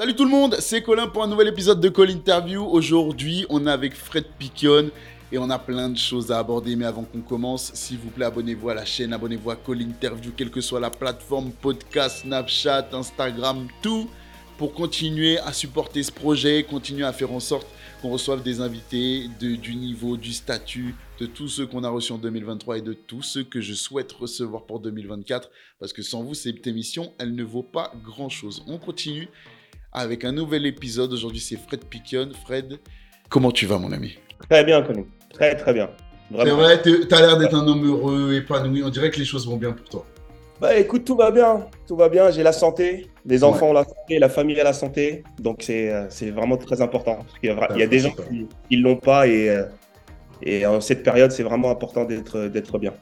Salut tout le monde, c'est Colin pour un nouvel épisode de Call Interview. Aujourd'hui, on est avec Fred Piquion et on a plein de choses à aborder. Mais avant qu'on commence, s'il vous plaît, abonnez-vous à la chaîne, abonnez-vous à Call Interview, quelle que soit la plateforme, podcast, Snapchat, Instagram, tout, pour continuer à supporter ce projet, continuer à faire en sorte qu'on reçoive des invités du niveau, du statut, de tous ceux qu'on a reçus en 2023 et de tous ceux que je souhaite recevoir pour 2024. Parce que sans vous, cette émission, elle ne vaut pas grand-chose. On continue avec un nouvel épisode. Aujourd'hui, c'est Fred Piquion. Fred, comment tu vas, mon ami? Très bien, Colin. Très, très bien. C'est vrai, tu as l'air d'être un homme heureux, épanoui. On dirait que les choses vont bien pour toi. Bah écoute, tout va bien. Tout va bien. J'ai la santé. Les enfants ont la santé. La famille a la santé. Donc, c'est euh, vraiment très important. il y a, il y a des gens qui ne l'ont pas. Et, euh, et en cette période, c'est vraiment important d'être bien.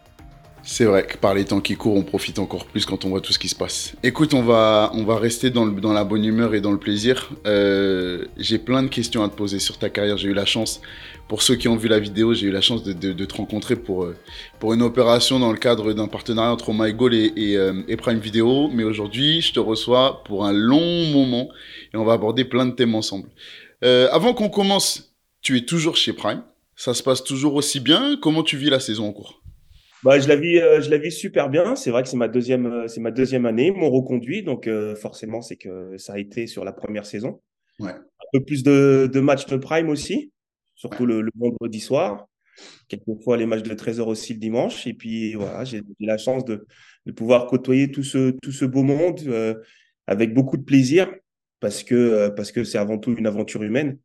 C'est vrai que par les temps qui courent, on profite encore plus quand on voit tout ce qui se passe. Écoute, on va, on va rester dans, le, dans la bonne humeur et dans le plaisir. Euh, j'ai plein de questions à te poser sur ta carrière. J'ai eu la chance, pour ceux qui ont vu la vidéo, j'ai eu la chance de, te rencontrer pour, euh, pour une opération dans le cadre d'un partenariat entre MyGoal et, euh, et, Prime Video. Mais aujourd'hui, je te reçois pour un long moment et on va aborder plein de thèmes ensemble. avant qu'on commence, tu es toujours chez Prime. Ça se passe toujours aussi bien. Comment tu vis la saison en cours? Bah, je la vis, euh, je la vis super bien. C'est vrai que c'est ma deuxième, euh, c'est ma deuxième année, mon reconduit. Donc euh, forcément, c'est que ça a été sur la première saison. Ouais. Un peu plus de, de matchs de prime aussi, surtout le, le, vendredi soir. Quelquefois les matchs de 13h aussi le dimanche. Et puis voilà, j'ai la chance de, de, pouvoir côtoyer tout ce, tout ce beau monde avec beaucoup de plaisir parce que parce que c'est avant tout une aventure humaine.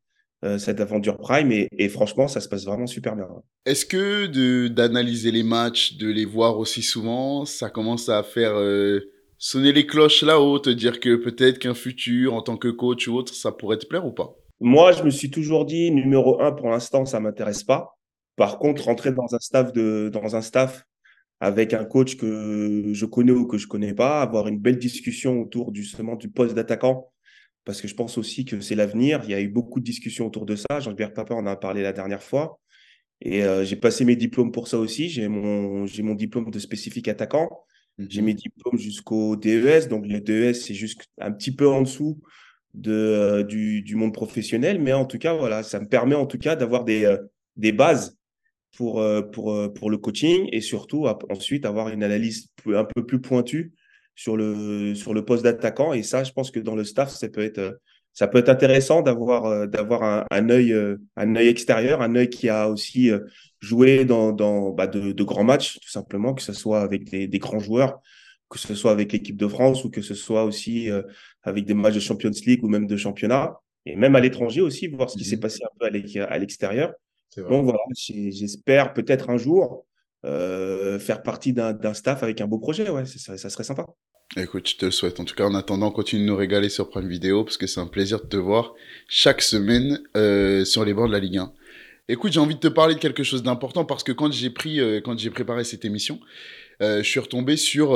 Euh, cette aventure Prime et, franchement, ça se passe vraiment super bien. Est-ce que d'analyser les matchs, de les voir aussi souvent, ça commence à faire euh, sonner les cloches là-haut, te dire que peut-être qu'un futur en tant que coach ou autre, ça pourrait te plaire ou pas? Moi, je me suis toujours dit numéro un pour l'instant, ça m'intéresse pas. Par contre, rentrer dans un staff de dans un staff avec un coach que je connais ou que je connais pas, avoir une belle discussion autour justement du poste d'attaquant parce que je pense aussi que c'est l'avenir. Il y a eu beaucoup de discussions autour de ça. Jean-Pierre Papa en a parlé la dernière fois. Et euh, j'ai passé mes diplômes pour ça aussi. J'ai mon, j'ai mon diplôme de spécifique attaquant. J'ai mhm. mes diplômes jusqu'au DES. Donc, le DES, c'est juste un petit peu en dessous de, euh, du, du, monde professionnel. Mais en tout cas, voilà, ça me permet en tout cas d'avoir des, euh, des bases pour, pour, pour le coaching et surtout ensuite avoir une analyse un peu plus pointue sur le, sur le poste d'attaquant. Et ça, je pense que dans le staff, ça peut être, ça peut être intéressant d'avoir, euh, d'avoir un, un, œil, euh, un œil extérieur, un œil qui a aussi euh, joué dans, dans bah de, de, grands matchs, tout simplement, que ce soit avec des, des, grands joueurs, que ce soit avec l'équipe de France ou que ce soit aussi avec des matchs de Champions League ou même de championnat. Et même à l'étranger aussi, voir ce qui s'est mmh passé un peu à l'extérieur. Donc voilà, j'espère peut-être un jour euh, faire partie d'un staff avec un beau projet, ouais, ça, ça, serait sympa. Écoute, je te le souhaite. En tout cas, en attendant, continue de nous régaler sur Prime Vidéo parce que c'est un plaisir de te voir chaque semaine euh, sur les bords de la Ligue 1. Écoute, j'ai envie de te parler de quelque chose d'important parce que quand j'ai pris, euh, quand j'ai préparé cette émission, je suis retombé sur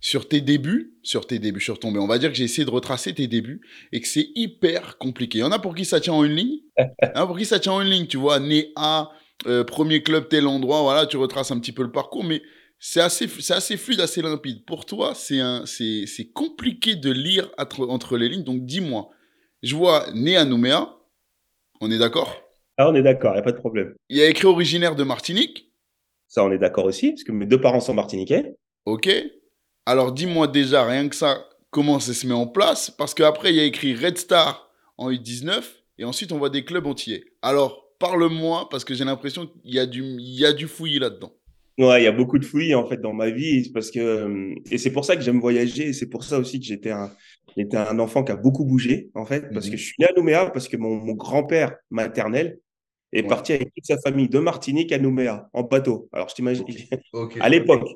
sur tes débuts, sur tes débuts, je suis retombé. On va dire que j'ai essayé de retracer tes débuts et que c'est hyper compliqué. Il y en a pour qui ça tient en une ligne, il y en a pour qui ça tient en une ligne. Tu vois, né à euh, premier club, tel endroit, voilà, tu retraces un petit peu le parcours, mais c'est assez, c'est assez fluide, assez limpide. Pour toi, c'est un, c'est, c'est compliqué de lire entre, entre les lignes. Donc, dis-moi, je vois né à Nouméa, on est d'accord? Ah, on est d'accord, il n'y a pas de problème. Il y a écrit originaire de Martinique. Ça, on est d'accord aussi, parce que mes deux parents sont martiniquais. Ok. Alors, dis-moi déjà, rien que ça, comment ça se met en place? Parce qu'après, il y a écrit Red Star en U19, et ensuite, on voit des clubs entiers. Alors, parle-moi, parce que j'ai l'impression qu'il y, a du, il y a du fouillis là-dedans. Ouais, il y a beaucoup de fouillis en fait dans ma vie, parce que euh, et c'est pour ça que j'aime voyager, et c'est pour ça aussi que j'étais un, j'étais un enfant qui a beaucoup bougé en fait, parce que mhm. je suis né à Nouméa, parce que mon, mon grand-père maternel est parti avec toute sa famille de Martinique à Nouméa en bateau. Alors je t'imagine, à l'époque,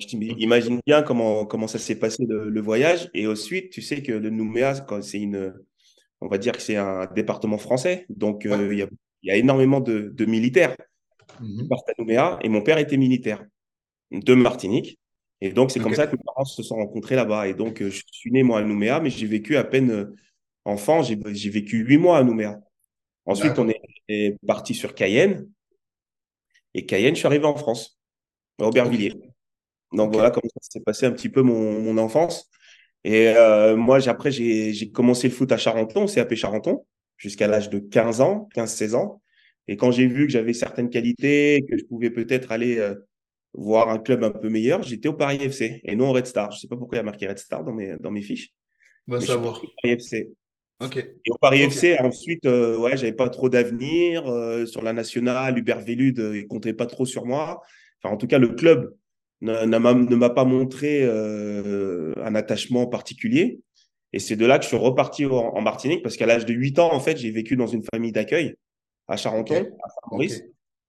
je t'imagine bien comment comment ça s'est passé le, le, voyage, et ensuite tu sais que le Nouméa, c'est une, on va dire que c'est un département français, donc euh, il y a il y a énormément de, militaires qui partent à Nouméa et mon père était militaire de Martinique. Et donc, c'est comme ça que mes parents se sont rencontrés là-bas. Et donc, euh, je suis né, moi, à Nouméa, mais j'ai vécu à peine euh, enfant. J'ai vécu huit mois à Nouméa. Ensuite, on est, parti sur Cayenne. Et Cayenne, je suis arrivé en France, à Aubervilliers. Donc, voilà comment ça s'est passé un petit peu mon, mon enfance. Et euh, moi, après, j'ai commencé le foot à Charenton, CAP Charenton, jusqu'à l'âge de 15 ans, 15-16 ans. Et quand j'ai vu que j'avais certaines qualités, que je pouvais peut-être aller euh, voir un club un peu meilleur, j'étais au Paris FC et non au Red Star. Je ne sais pas pourquoi il y a marqué Red Star dans mes, dans mes fiches. Va savoir. Paris FC. Ok. Et au Paris FC, ensuite, euh, ouais, j'avais pas trop d'avenir euh, sur la nationale. Hubert Vélude, il comptait pas trop sur moi. Enfin, en tout cas, le club ne m'a pas montré euh, un attachement particulier. Et c'est de là que je suis reparti en, Martinique parce qu'à l'âge de 8 ans, en fait, j'ai vécu dans une famille d'accueil à Charenton, à Saint-Maurice.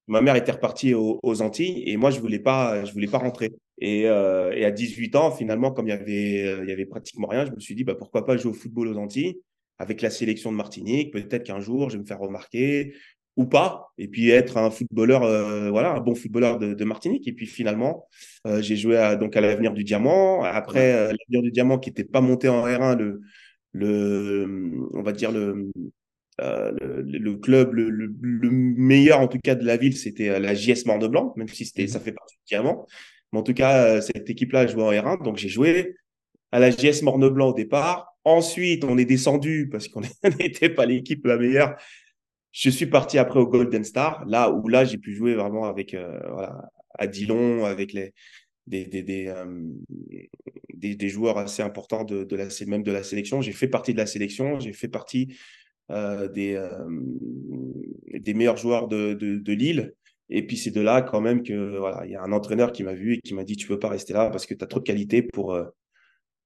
Ma mère était repartie aux, Antilles et moi, je voulais pas, je voulais pas rentrer. Et, euh, et à 18 ans, finalement, comme il y avait, il y avait pratiquement rien, je me suis dit, bah, pourquoi pas jouer au football aux Antilles avec la sélection de Martinique. Peut-être qu'un jour, je vais me faire remarquer ou pas, et puis être un footballeur, euh, voilà, un bon footballeur de, Martinique. Et puis finalement, euh, j'ai joué à, donc à l'avenir du Diamant. Après, euh, l'avenir du Diamant qui n'était pas monté en R1, le, le, on va dire le, le, club le, meilleur en tout cas de la ville, c'était la JS Mort-de-Blanc, même si c'était, ça fait partie du Diamant. Mais en tout cas, cette équipe-là jouait en R1, donc j'ai joué à la JS Morne-Blanc au départ. Ensuite, on est descendu parce qu'on n'était pas l'équipe la meilleure je suis parti après au Golden Star, là où là j'ai pu jouer vraiment avec euh, voilà, à Dillon, avec les des des, des, euh, des, joueurs assez importants de, la même de la sélection. J'ai fait partie de la sélection, j'ai fait partie euh, des des meilleurs joueurs de, de, de Lille. Et puis c'est de là quand même que voilà, il y a un entraîneur qui m'a vu et qui m'a dit tu peux pas rester là parce que tu as trop de qualité pour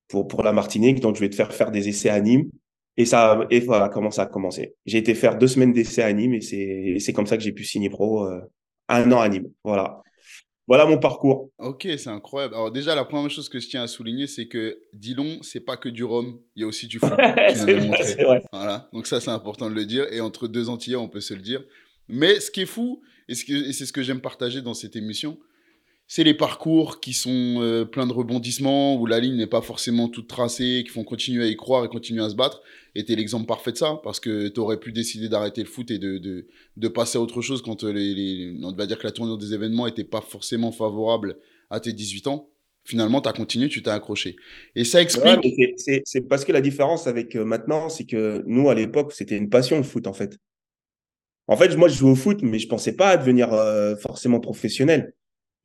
pour pour la Martinique, donc je vais te faire faire des essais à Nîmes. Et ça, et voilà comment ça a commencé. J'ai été faire deux semaines d'essai à Nîmes et c'est comme ça que j'ai pu signer pro euh, un an à Nîmes. Voilà. Voilà mon parcours. Ok, c'est incroyable. Alors déjà, la première chose que je tiens à souligner, c'est que Dillon, c'est pas que du rhum, il y a aussi du foot. c'est vrai. Voilà. Donc ça, c'est important de le dire. Et entre deux Antillais, on peut se le dire. Mais ce qui est fou, et c'est ce que j'aime partager dans cette émission, c'est les parcours qui sont euh, pleins de rebondissements, où la ligne n'est pas forcément toute tracée, qui font continuer à y croire et continuer à se battre. Et tu es l'exemple parfait de ça, parce que tu aurais pu décider d'arrêter le foot et de, de, de, passer à autre chose quand euh, les, on va dire que la tournure des événements n'était pas forcément favorable à tes 18 ans. Finalement, tu as continué, tu t'es accroché. Et ça explique. c'est parce que la différence avec euh, maintenant, c'est que nous, à l'époque, c'était une passion le foot, en fait. En fait, moi, je jouais au foot, mais je pensais pas à devenir forcément professionnel.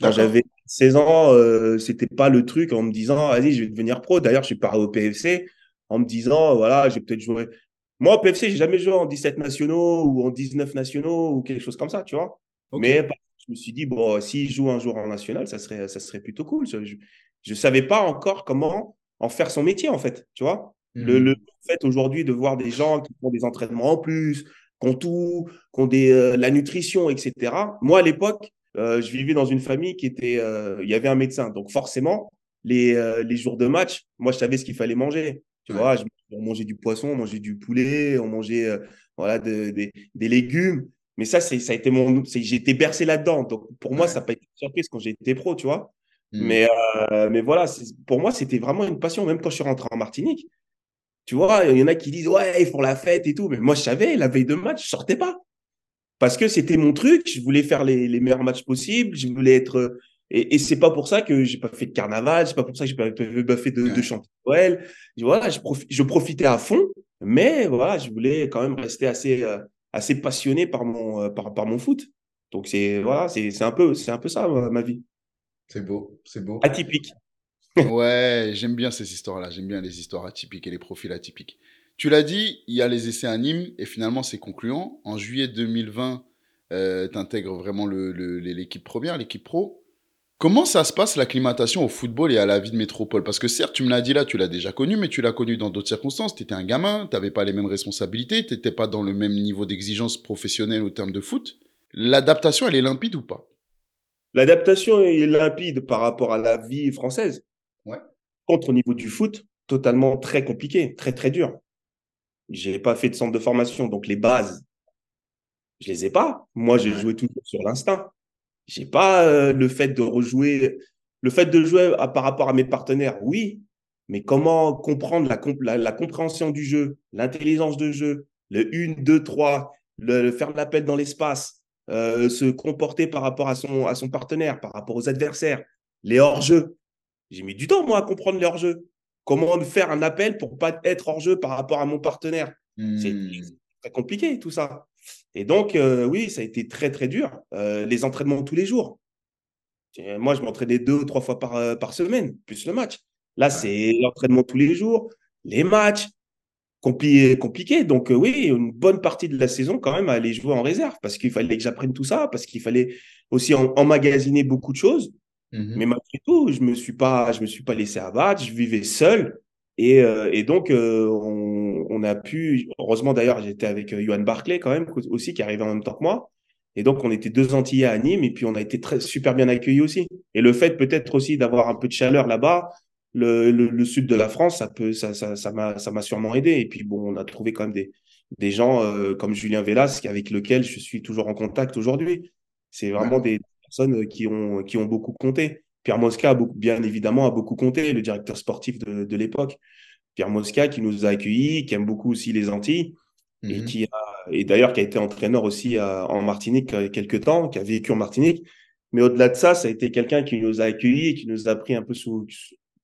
Quand j'avais 16 ans, euh, c'était pas le truc en me disant, vas-y, je vais devenir pro. D'ailleurs, je suis parti au PFC en me disant, voilà, j'ai peut-être joué. Moi, au PFC, j'ai jamais joué en 17 nationaux ou en 19 nationaux ou quelque chose comme ça, tu vois. Mais je me suis dit, bon, s'il joue un jour en national, ça serait, ça serait plutôt cool. Je ne savais pas encore comment en faire son métier, en fait, tu vois. Le, le, fait aujourd'hui de voir des gens qui font des entraînements en plus, qui ont tout, qui ont des, euh, la nutrition, etc. Moi, à l'époque, je vivais dans une famille qui était, euh, il y avait un médecin. Donc forcément, les, euh, les jours de match, moi, je savais ce qu'il fallait manger. Tu vois, on mangeait du poisson, on mangeait du poulet, on mangeait voilà, des légumes. Mais ça, ça a été mon. J'ai été bercé là-dedans. Donc, pour moi, ça n'a pas été une surprise quand j'ai été pro, tu vois. Mmh. Mais, mais voilà, pour moi, c'était vraiment une passion, même quand je suis rentré en Martinique. Tu vois, il y en a qui disent, ouais, ils font la fête et tout. Mais moi, je savais, la veille de match, je sortais pas parce que c'était mon truc. Je voulais faire les, meilleurs matchs possibles. Je voulais être. Et, et c'est pas pour ça que j'ai pas fait de carnaval. C'est pas pour ça que j'ai pas, pas, fait de, de chant Noël. Voilà, je, je, profitais à fond, mais voilà, je voulais quand même rester assez, euh, assez passionné par mon, euh, par, par mon foot. Donc c'est voilà, c'est un peu, c'est un peu ça ma, vie. C'est beau, c'est beau. Atypique. ouais, j'aime bien ces histoires-là. J'aime bien les histoires atypiques et les profils atypiques. Tu l'as dit, il y a les essais à Nîmes et finalement c'est concluant. En juillet 2020, euh, tu intègres vraiment l'équipe première, l'équipe pro. Comment ça se passe l'acclimatation au football et à la vie de métropole? Parce que certes, tu me l'as dit là, tu l'as déjà connu, mais tu l'as connu dans d'autres circonstances. Tu étais un gamin, tu n'avais pas les mêmes responsabilités, tu n'étais pas dans le même niveau d'exigence professionnelle au terme de foot. L'adaptation, elle est limpide ou pas? L'adaptation est limpide par rapport à la vie française. Ouais. Contre au niveau du foot, totalement très compliqué, très très dur. J'ai pas fait de centre de formation, donc les bases, je les ai pas. Moi, j'ai joué toujours sur l'instinct. J'ai pas euh, le fait de rejouer, le fait de jouer par rapport à mes partenaires, oui, mais comment comprendre la, la, compréhension du jeu, l'intelligence de jeu, le 1, 2, 3, le, faire l'appel dans l'espace, euh, se comporter par rapport à son, à son partenaire, par rapport aux adversaires, les hors-jeux. J'ai mis du temps, moi, à comprendre les hors-jeux. Comment faire un appel pour pas être hors jeu par rapport à mon partenaire. C'est Hmm. très compliqué tout ça. Et donc, euh, oui, ça a été très, très dur. Euh, les entraînements tous les jours. Moi, je m'entraînais deux ou trois fois par, euh, par semaine, plus le match. Là, c'est l'entraînement tous les jours, les matchs, compli- compliqué. Donc, oui, une bonne partie de la saison, quand même, à aller jouer en réserve parce qu'il fallait que j'apprenne tout ça, parce qu'il fallait aussi en- emmagasiner beaucoup de choses. Mhm. Mais malgré tout, je me suis pas, je me suis pas laissé abattre. Je vivais seul. Et, euh, et donc, euh, on, on a pu, heureusement d'ailleurs, j'étais avec euh, Johan Barclay quand même, aussi, qui arrivait en même temps que moi. Et donc, on était deux Antillais à Nîmes et puis on a été très, super bien accueillis aussi. Et le fait peut-être aussi d'avoir un peu de chaleur là-bas, le, le, le sud de la France, ça peut, ça, ça, ça m'a, ça m'a sûrement aidé. Et puis, bon, on a trouvé quand même des, des gens euh, comme Julien Velas, avec lequel je suis toujours en contact aujourd'hui. C'est vraiment des personnes qui ont, qui ont beaucoup compté. Pierre Mosca, a beaucoup, bien évidemment, a beaucoup compté, le directeur sportif de, de l'époque. Pierre Mosca, qui nous a accueillis, qui aime beaucoup aussi les Antilles, et Mhm. qui a, et d'ailleurs qui a été entraîneur aussi à- en Martinique euh, quelques temps, qui a vécu en Martinique. Mais au-delà de ça, ça a été quelqu'un qui nous a accueillis et qui nous a pris un peu sous,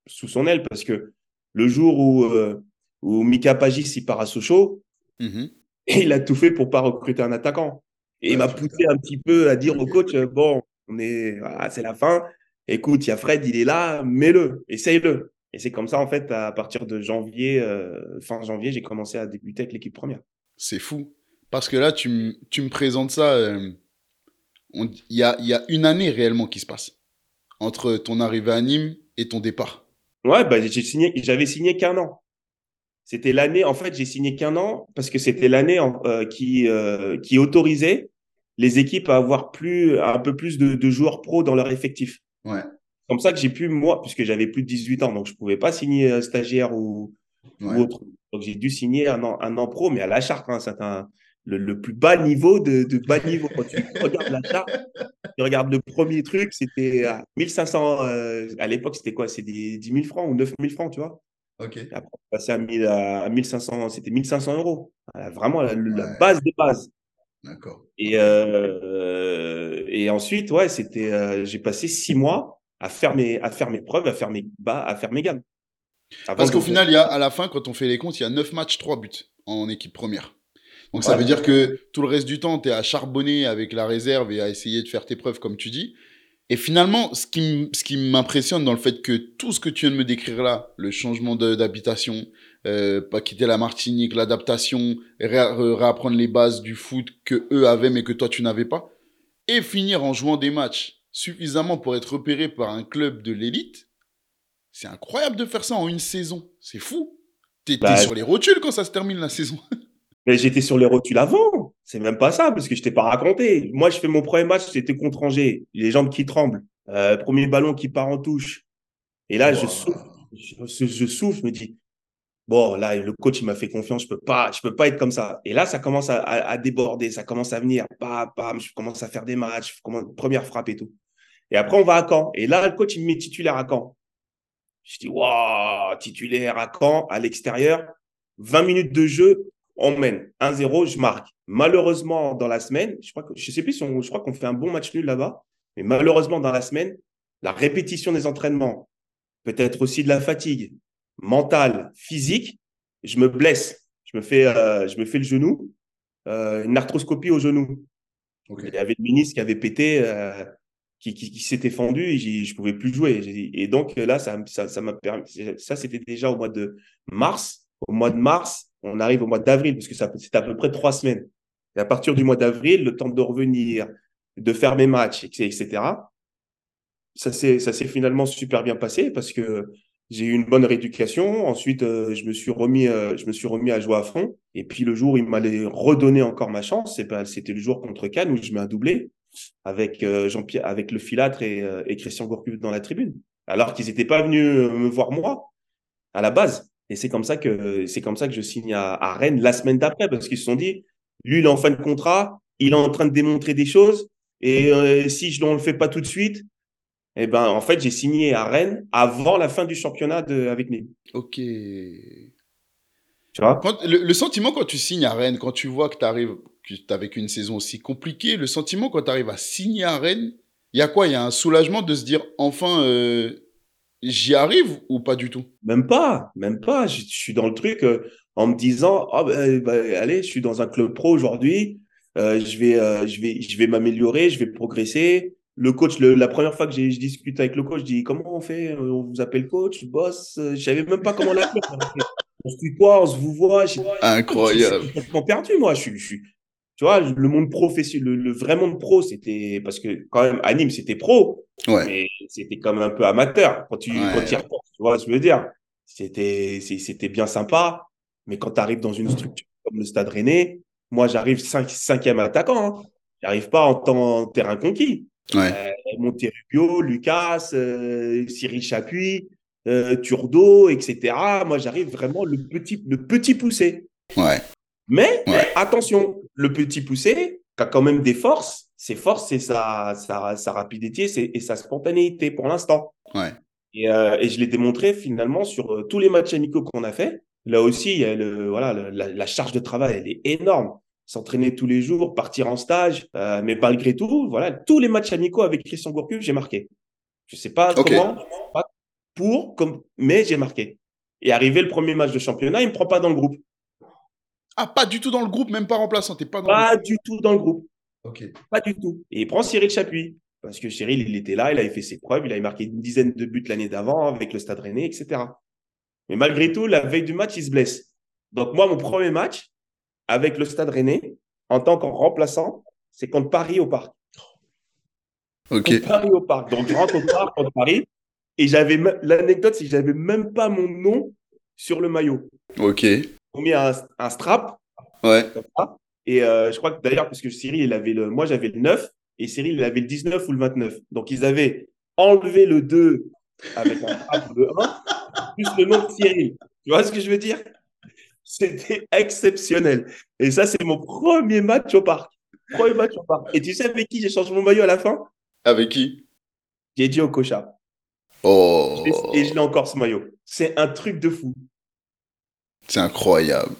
sous son aile, parce que le jour où, euh, où Mika Pagis il part à Sochaux, Mhm. il a tout fait pour pas recruter un attaquant. Et il m'a poussé un petit peu à dire au coach, euh, bon, on est, voilà, c'est la fin. Écoute, il y a Fred, il est là, mets-le, essaye-le. Et c'est comme ça, en fait, à partir de janvier, euh, fin janvier, j'ai commencé à débuter avec l'équipe première. C'est fou. Parce que là, tu, me présentes ça. euh, on- Il y a, il y a une année réellement qui se passe entre ton arrivée à Nîmes et ton départ. Ouais, bah, j'ai signé, j'avais signé qu'un an. C'était l'année, en fait, j'ai signé qu'un an parce que c'était l'année euh, qui, euh, qui autorisait les équipes à avoir plus, un peu plus de, de joueurs pros dans leur effectif. Ouais. comme ça que j'ai pu, moi, puisque j'avais plus de 18 ans, donc je pouvais pas signer euh, stagiaire ou, autre. Donc j'ai dû signer un an, un an pro, mais à la charte, hein, c'est un, le, le plus bas niveau de, de bas niveau. Quand tu regardes la charte, tu regardes le premier truc, c'était à 1500, euh, à l'époque, c'était quoi? C'est des 10 000 francs ou 9 000 francs, tu vois? Ok. Après, on passait à, 1000 à 1500, c'était 1500 euros. Voilà, vraiment la, la base des bases. D'accord. Et, euh, et ensuite, ouais, c'était, euh, j'ai passé six mois à faire mes, à faire mes preuves, à faire mes bas, à faire mes gammes. Avant Parce de- qu'au final, il y a, à la fin, quand on fait les comptes, il y a 9 matchs, 3 buts en équipe première. Donc ça Ouais. veut dire que tout le reste du temps, tu es à charbonner avec la réserve et à essayer de faire tes preuves, comme tu dis. Et finalement, ce qui, m'impressionne dans le fait que tout ce que tu viens de me décrire là, le changement d'habitation, euh, pas quitter la Martinique, l'adaptation, ré- ré- réapprendre les bases du foot que eux avaient mais que toi tu n'avais pas, et finir en jouant des matchs suffisamment pour être repéré par un club de l'élite, c'est incroyable de faire ça en une saison. C'est fou. T'es Bah, sur les rotules quand ça se termine la saison. Mais j'étais sur les rotules avant. C'est même pas ça, parce que je t'ai pas raconté. Moi, je fais mon premier match, c'était contre Angers. Les jambes qui tremblent. Euh, premier ballon qui part en touche. Et là, je souffle. Je, je souffle, je me dis, bon, là, le coach, il m'a fait confiance, je peux pas, je peux pas être comme ça. Et là, ça commence à, déborder, ça commence à venir, bam, bam, je commence à faire des matchs, première frappe et tout. Et après, on va à Caen. Et là, le coach, il me met titulaire à Caen. Je dis, waouh, titulaire à Caen, à l'extérieur, 20 minutes de jeu, on mène 1-0, je marque. Malheureusement, dans la semaine, je crois que, je sais plus si on, je crois qu'on fait un bon match nul là-bas, mais malheureusement, dans la semaine, la répétition des entraînements, peut-être aussi de la fatigue mentale, physique, je me blesse. Je me fais, euh, je me fais le genou, euh, une arthroscopie au genou. Il y avait le ministre qui avait pété, euh, qui, qui, qui s'était fendu, et je pouvais plus jouer. Et donc là, ça ça ça m'a permis. Ça, c'était déjà au mois de mars. Au mois de mars, on arrive au mois d'avril, parce que ça c'était à peu près trois semaines. Et à partir du mois d'avril, le temps de revenir, de faire mes matchs, etc. Ça s'est ça s'est finalement super bien passé parce que j'ai eu une bonne rééducation. Ensuite, euh, je me suis remis, euh, je me suis remis à jouer à fond. Et puis le jour où il m'allait redonner encore ma chance, ben, c'était le jour contre Cannes où je mets un doublé avec euh, Jean-Pierre, avec le Filâtre et, euh, et Christian Gourcuff dans la tribune, alors qu'ils n'étaient pas venus euh, me voir moi à la base. Et c'est comme ça que c'est comme ça que je signe à, à Rennes la semaine d'après parce qu'ils se sont dit, lui il est en fin de contrat, il est en train de démontrer des choses et si je ne le fais pas tout de suite, eh ben en fait j'ai signé à Rennes avant la fin du championnat de, avec Nîmes. Ok. Tu vois? Quand- le, le sentiment quand tu signes à Rennes, quand tu vois que tu arrives, que tu avec une saison aussi compliquée, le sentiment quand tu arrives à signer à Rennes, il y a quoi? Il y a un soulagement de se dire enfin, euh, j'y arrive ou pas du tout? Même pas, même pas. Je, suis dans le truc euh, en me disant, oh, allez, je suis dans un club pro aujourd'hui, euh, je vais, je vais, je vais m'améliorer, je vais progresser. Le coach, la première fois que je discute avec le coach, je dis comment on fait On vous appelle coach, boss Je savais même pas comment l'appeler. on se quoi On se vous voit. Incroyable. Je suis complètement perdu, moi. Je suis, je tu vois, le monde professionnel, le, vrai monde pro, c'était parce que quand même, Anime, c'était pro, ouais. mais c'était quand même un peu amateur quand tu, quand tu y repenses, tu vois ce que je veux dire. C'était, c'était bien sympa, mais quand tu arrives dans une structure comme le Stade Rennais, moi, j'arrive cinq, cinquième attaquant, hein. j'arrive pas en temps terrain conquis. Ouais. Euh, Rubio, Lucas, euh, Cyril Chapuis, euh, Turdo, etc. Moi, j'arrive vraiment le petit, le petit poussé. Ouais. Mais attention, le petit poussé, qui a quand même des forces, ses forces, c'est sa, sa, rapidité et sa spontanéité pour l'instant. Ouais. Et, euh, et, je l'ai démontré finalement sur euh, tous les matchs amicaux qu'on a fait. Là aussi, il y a le, voilà, la, charge de travail, elle est énorme. S'entraîner tous les jours, partir en stage, euh, mais malgré tout, voilà, tous les matchs amicaux avec Christian Gourcuff, j'ai marqué. Je sais pas comment, pas pour, comme, mais j'ai marqué. Et arrivé le premier match de championnat, il me prend pas dans le groupe. Ah, pas du tout dans le groupe, même pas remplaçant. T'es pas dans Pas du tout dans le groupe. Ok. Pas du tout. Et il prend Cyril Chapuis. Parce que Cyril, il était là, il avait fait ses preuves, il avait marqué une dizaine de buts l'année d'avant avec le Stade Rennais, etc. Mais malgré tout, la veille du match, il se blesse. Donc moi, mon premier match avec le Stade Rennais, en tant qu'en remplaçant, c'est contre Paris au Parc. Ok. Paris au Parc. Donc je rentre au Parc contre Paris. Et j'avais l'anecdote, c'est que j'avais même pas mon nom sur le maillot. Ok on mis un, strap. Ouais. Et euh, je crois que d'ailleurs, parce que Cyril, il avait le, moi j'avais le 9 et Cyril, il avait le 19 ou le 29. Donc ils avaient enlevé le 2 avec un strap de 1, plus le nom de Cyril. Tu vois ce que je veux dire? C'était exceptionnel. Et ça, c'est mon premier match au parc. Premier match au parc. Et tu sais avec qui j'ai changé mon maillot à la fin? Avec qui? J'ai dit au Cocha. Oh. Et je l'ai encore ce maillot. C'est un truc de fou. C'est incroyable.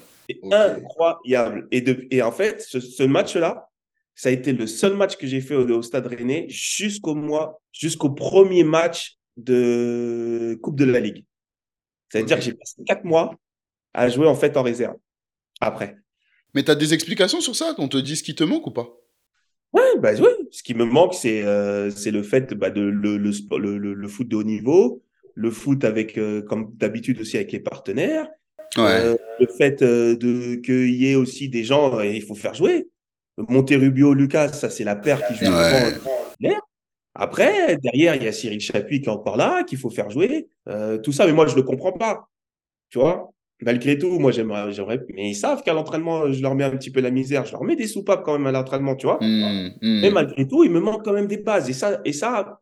incroyable. Et, de, et en fait, ce, match-là, ça a été le seul match que j'ai fait au, Stade Rennais jusqu'au mois, jusqu'au premier match de Coupe de la Ligue. C'est-à-dire que j'ai passé quatre mois à jouer en fait en réserve. Après. Mais tu as des explications sur ça? On te dit ce qui te manque ou pas? Ouais, bah oui. Ce qui me manque, c'est euh, c'est le fait bah, de le, le, le, foot de haut niveau, le foot avec, euh, comme d'habitude aussi avec les partenaires, euh, le fait de qu'il y ait aussi des gens, euh, il faut faire jouer. Monterubio, Lucas, ça c'est la paire qui joue ouais. Après, derrière, il y a Cyril Chapuis qui est encore là, qu'il faut faire jouer. tout ça, mais moi, je ne le comprends pas. Tu vois? Malgré tout, moi, j'aimerais, j'aimerais. Mais ils savent qu'à l'entraînement, je leur mets un petit peu la misère. Je leur mets des soupapes quand même à l'entraînement, tu vois. Mmh, mmh. Mais malgré tout, il me manque quand même des bases. Et ça, et ça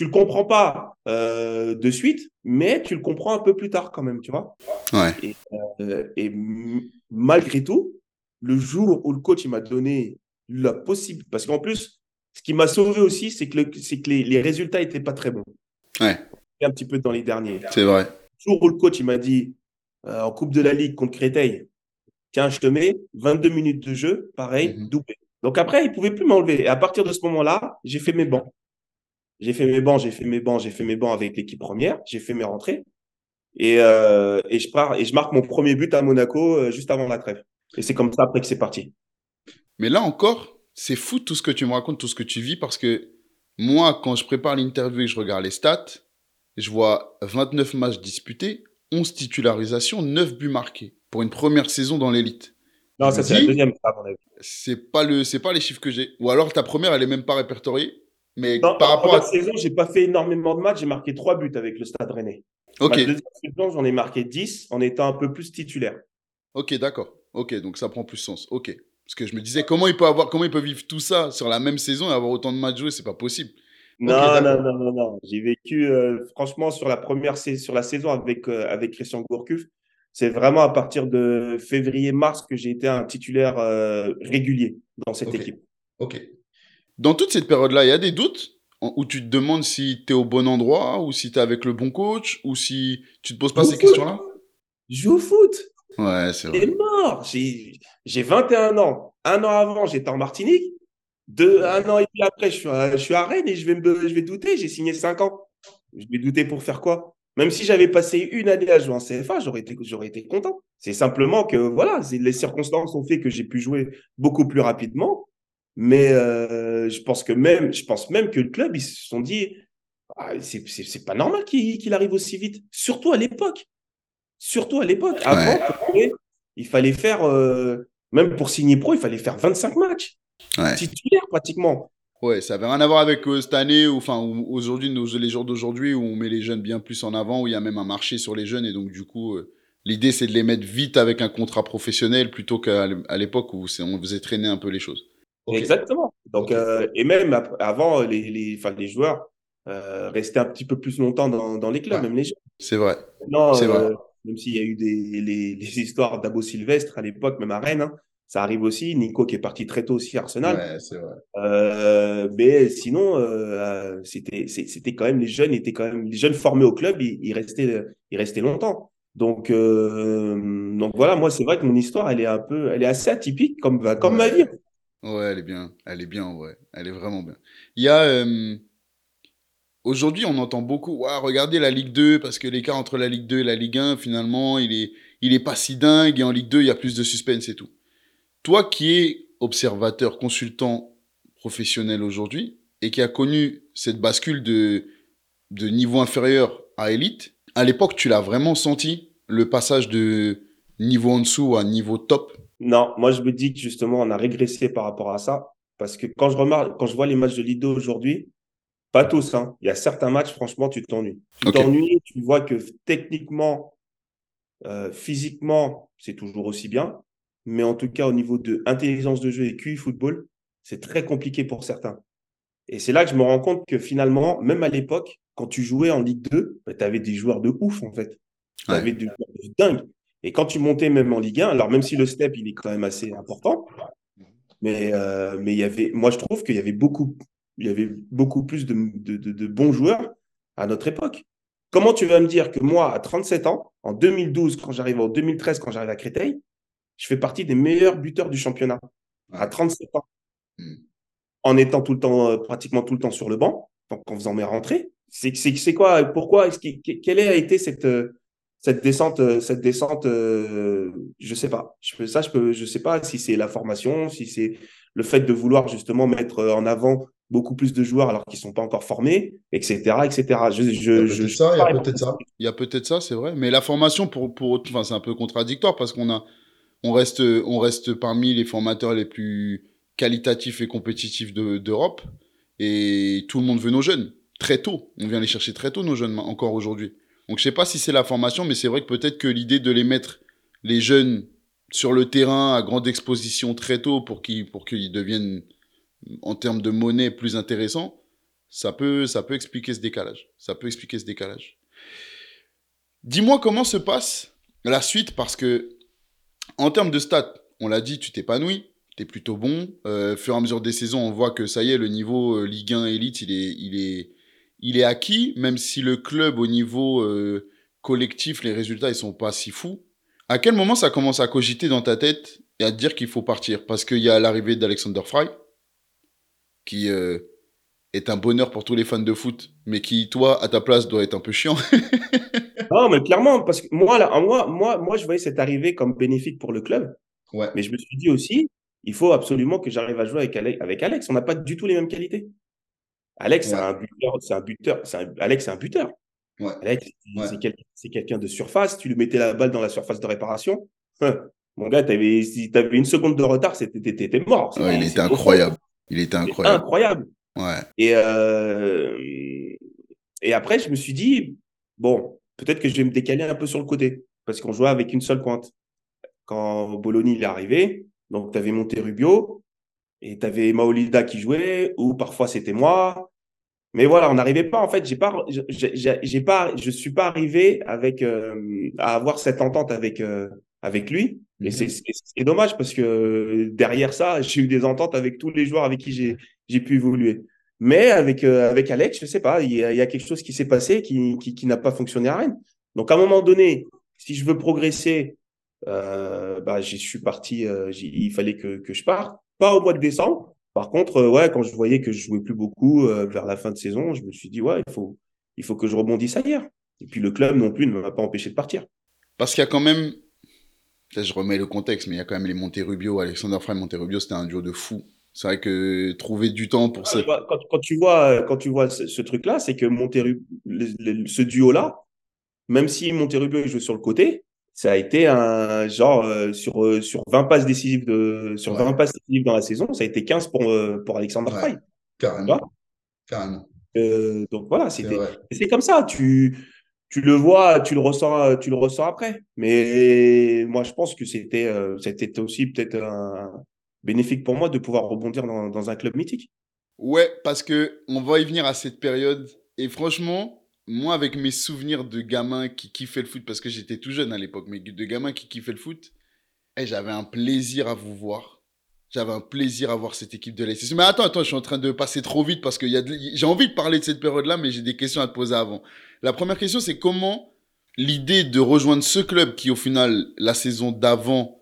tu le comprends pas euh, de suite, mais tu le comprends un peu plus tard quand même, tu vois. Ouais. Et, euh, et malgré tout, le jour où le coach m'a donné la possibilité, parce qu'en plus, ce qui m'a sauvé aussi, c'est que, le, que les, les résultats n'étaient pas très bons. Ouais. Un petit peu dans les derniers. C'est vrai. Le jour où le coach m'a dit euh, en Coupe de la Ligue contre Créteil, tiens, je te mets 22 minutes de jeu, pareil, mhm. doublé. Donc après, il ne pouvait plus m'enlever. Et à partir de ce moment-là, j'ai fait mes bancs. J'ai fait mes bancs, j'ai fait mes bancs, j'ai fait mes bancs avec l'équipe première, j'ai fait mes rentrées. Et, euh, et, je pars, et je marque mon premier but à Monaco euh, juste avant la trêve. Et c'est comme ça après que c'est parti. Mais là encore, c'est fou tout ce que tu me racontes, tout ce que tu vis, parce que moi, quand je prépare l'interview et je regarde les stats, je vois 29 matchs disputés, 11 titularisations, 9 buts marqués pour une première saison dans l'élite. Non, ça c'est la deuxième, à mon avis. C'est pas le, c'est pas les chiffres que j'ai. Ou alors ta première, elle est même pas répertoriée. Mais par rapport à la saison, j'ai pas fait énormément de matchs. J'ai marqué trois buts avec le Stade Rennais. Ok. deuxième saison, j'en ai marqué 10 en étant un peu plus titulaire. Ok, d'accord. Ok, donc ça prend plus sens. Ok. Parce que je me disais, comment il peut avoir, comment il peut vivre tout ça sur la même saison et avoir autant de matchs joués, c'est pas possible. Non, non, non, non, non, J'ai vécu, euh, franchement, sur la première sur la saison avec, euh, avec Christian Gourcuff, c'est vraiment à partir de février-mars que j'ai été un titulaire euh, régulier dans cette équipe. Ok. Dans toute cette période-là, il y a des doutes où tu te demandes si tu es au bon endroit, ou si tu es avec le bon coach, ou si tu te poses pas ces questions-là? Joue au foot Ouais, c'est vrai. T'es mort J'ai 21 ans. Un an avant, j'étais en Martinique. Deux, un an et demi après, je suis, à, je suis à Rennes et je vais, me, je vais douter. J'ai signé 5 ans. Je vais douter pour faire quoi? Même si j'avais passé une année à jouer en CFA, j'aurais été, j'aurais été content. C'est simplement que voilà, les circonstances ont fait que j'ai pu jouer beaucoup plus rapidement. Mais euh, je pense que même, je pense même que le club, ils se sont dit, ah, c'est pas normal qu'il arrive aussi vite. Surtout à l'époque. Surtout à l'époque. Avant, il fallait faire, euh, même pour signer pro, il fallait faire 25 matchs. Ouais. Titulaire pratiquement. Ouais, ça n'avait rien à voir avec euh, cette année, ou enfin aujourd'hui, les jours d'aujourd'hui, où on met les jeunes bien plus en avant, où il y a même un marché sur les jeunes, et donc du coup, euh, l'idée c'est de les mettre vite avec un contrat professionnel plutôt qu'à l'époque où on faisait traîner un peu les choses. Exactement. Donc, euh, et même avant, les, les, enfin, les joueurs restaient un petit peu plus longtemps dans, dans les clubs, même les jeunes. C'est vrai. Non, c'est vrai. Même s'il y a eu des les, les histoires d'Abo Sylvestre à l'époque, même à Rennes, hein, ça arrive aussi. Nico qui est parti très tôt aussi à Arsenal. Ouais, c'est vrai. Euh, mais sinon, euh, c'était, c'était quand même les jeunes étaient quand même les jeunes formés au club, ils, restaient, ils restaient longtemps. Donc, euh, donc voilà, moi c'est vrai que mon histoire, elle est un peu, elle est assez atypique comme, comme ma vie. Ouais, elle est bien, elle est bien, ouais, elle est vraiment bien. Il y a aujourd'hui, on entend beaucoup, ouais, regardez la Ligue 2 parce que l'écart entre la Ligue 2 et la Ligue 1, finalement, il est, il est pas si dingue et en Ligue 2, il y a plus de suspense et tout. Toi qui es observateur, consultant professionnel aujourd'hui et qui a connu cette bascule de, de niveau inférieur à élite, à l'époque, tu l'as vraiment senti, le passage de niveau en dessous à niveau top? Non, moi je me dis que justement, on a régressé par rapport à ça. Parce que quand je, remarque, quand je vois les matchs de Lido aujourd'hui, pas tous, hein. il y a certains matchs, franchement, tu t'ennuies. Tu t'ennuies, tu vois que techniquement, euh, physiquement, c'est toujours aussi bien mais en tout cas, au niveau de intelligence de jeu et QI football, c'est très compliqué pour certains. Et c'est là que je me rends compte que finalement, même à l'époque, quand tu jouais en Ligue 2, bah, tu avais des joueurs de ouf, en fait. Tu avais des joueurs de dingue. Et quand tu montais même en Ligue 1, alors même si le step, il est quand même assez important, mais, euh, mais il y avait, moi, je trouve qu'il y avait beaucoup, il y avait beaucoup plus de, de, de bons joueurs à notre époque. Comment tu vas me dire que moi, à 37 ans, en 2012, quand j'arrive en 2013, quand j'arrive à Créteil, je fais partie des meilleurs buteurs du championnat à 37 ans. Hmm. En étant tout le temps, euh, pratiquement tout le temps sur le banc, donc en faisant mes rentrées. C'est, c'est, quoi, pourquoi, est-ce quelle a été cette, euh, cette descente, euh, cette descente, je sais pas. Je ça, je peux, je sais pas si c'est la formation, si c'est le fait de vouloir justement mettre en avant beaucoup plus de joueurs alors qu'ils sont pas encore formés, etc., etc. Je, je, il y a peut-être ça, il y a peut-être ça. Il y a peut-être ça, c'est vrai. Mais la formation pour, pour, enfin, c'est un peu contradictoire parce qu'on a, on reste, on reste parmi les formateurs les plus qualitatifs et compétitifs d'Europe. et tout le monde veut nos jeunes. Très tôt. On vient les chercher très tôt, nos jeunes, encore aujourd'hui. Donc je sais pas si c'est la formation, mais c'est vrai que peut-être que l'idée de les mettre, les jeunes, sur le terrain à grande exposition très tôt pour qu'ils pour qu'ils deviennent, en termes de monnaie, plus intéressants, ça peut, ça peut expliquer ce décalage. Ça peut expliquer ce décalage. Dis-moi comment se passe la suite, parce que en termes de stats, on l'a dit, tu t'épanouis, tu es plutôt bon. Euh, fur et à mesure des saisons, on voit que ça y est, le niveau euh, Ligue 1 élite, il est, il, est, il est acquis, même si le club, au niveau euh, collectif, les résultats, ils sont pas si fous. À quel moment ça commence à cogiter dans ta tête et à te dire qu'il faut partir? Parce qu'il y a l'arrivée d'Alexander Fry, qui est un bonheur pour tous les fans de foot, mais qui, toi, à ta place, doit être un peu chiant. non, mais clairement, parce que moi, là, moi, moi, moi, je voyais cette arrivée comme bénéfique pour le club. Ouais. Mais je me suis dit aussi, il faut absolument que j'arrive à jouer avec Alex. Avec Alex. On n'a pas du tout les mêmes qualités. Alex, c'est un buteur. C'est un buteur. Alex, c'est un buteur. Ouais. Alex, c'est quelqu'un de surface. Tu lui mettais la balle dans la surface de réparation. Hein. Mon gars, avais, si tu avais une seconde de retard, c'était mort. il était incroyable. Il était incroyable. Incroyable. Ouais. Et, euh, et après, je me suis dit, bon, peut-être que je vais me décaler un peu sur le côté, parce qu'on jouait avec une seule pointe. Quand Bologna est arrivé, donc tu avais Rubio et tu avais Maolida qui jouait, ou parfois c'était moi. Mais voilà, on n'arrivait pas, en fait, j'ai pas, j'ai pas, je suis pas arrivé avec, euh, à avoir cette entente avec, euh, avec lui. Et mhm. c'est dommage parce que derrière ça, j'ai eu des ententes avec tous les joueurs avec qui j'ai pu évoluer. Mais avec, euh, avec Alex, je sais pas, il y, a, quelque chose qui s'est passé qui, qui, n'a pas fonctionné à Rennes. Donc, à un moment donné, si je veux progresser, euh, bah, parti, euh, il fallait que, que, je parte. Pas au mois de décembre. Par contre, ouais, quand je voyais que je jouais plus beaucoup vers la fin de saison, je me suis dit, ouais, il faut, il faut que je rebondisse ailleurs. Et puis le club non plus ne m'a pas empêché de partir. Parce qu'il y a quand même, là je remets le contexte, mais il y a quand même les Monterubio, Alexander Frey Monterubio, c'était un duo de fou. C'est vrai que trouver du temps pour ça. Quand, quand, tu vois, quand tu vois ce, truc-là, c'est que ce duo-là, même si Monterubio joue sur le côté, ça a été un genre euh, sur, euh, sur 20 passes décisives de sur 20 passes décisives dans la saison, ça a été 15 pour, euh, pour Alexander ouais, Carrément. Carrément. donc voilà, c'était c'est comme ça, tu tu le vois, tu le ressens tu le ressens après. Mais moi je pense que c'était c'était aussi peut-être un bénéfique pour moi de pouvoir rebondir dans, dans un club mythique. Ouais, parce que on va y venir à cette période et franchement, moi, avec mes souvenirs de gamins qui kiffaient le foot, parce que j'étais tout jeune à l'époque, mais de gamins qui kiffaient le foot, eh, j'avais un plaisir à vous voir. J'avais un plaisir à voir cette équipe de l'SS. Mais attends, attends, je suis en train de passer trop vite parce que j'ai envie de parler de cette période-là, mais j'ai des questions à te poser avant. La première question, c'est comment l'idée de rejoindre ce club qui, au final, la saison d'avant,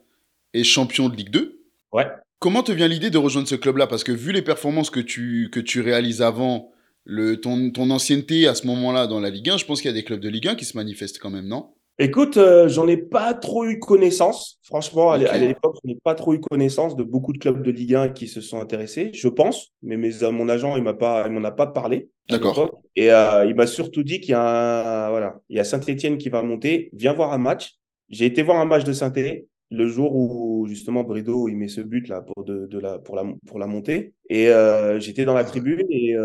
est champion de Ligue 2. Ouais. Comment te vient l'idée de rejoindre ce club-là? Parce que vu les performances que tu, que tu réalises avant, le, ton, ton ancienneté à ce moment-là dans la Ligue 1, je pense qu'il y a des clubs de Ligue 1 qui se manifestent quand même, non? Écoute, euh, j'en ai pas trop eu connaissance. Franchement, à l'époque, je n'ai pas trop eu connaissance de beaucoup de clubs de Ligue 1 qui se sont intéressés, je pense. Mais mon agent, il m'a pas, il m'en a pas parlé. D'accord. Et euh, il m'a surtout dit qu'il y a, voilà, il y a Saint-Etienne qui va monter. Viens voir un match. J'ai été voir un match de saint etienne le jour où justement Brido il met ce but là pour de, de la pour la pour la montée et euh, j'étais dans la tribune et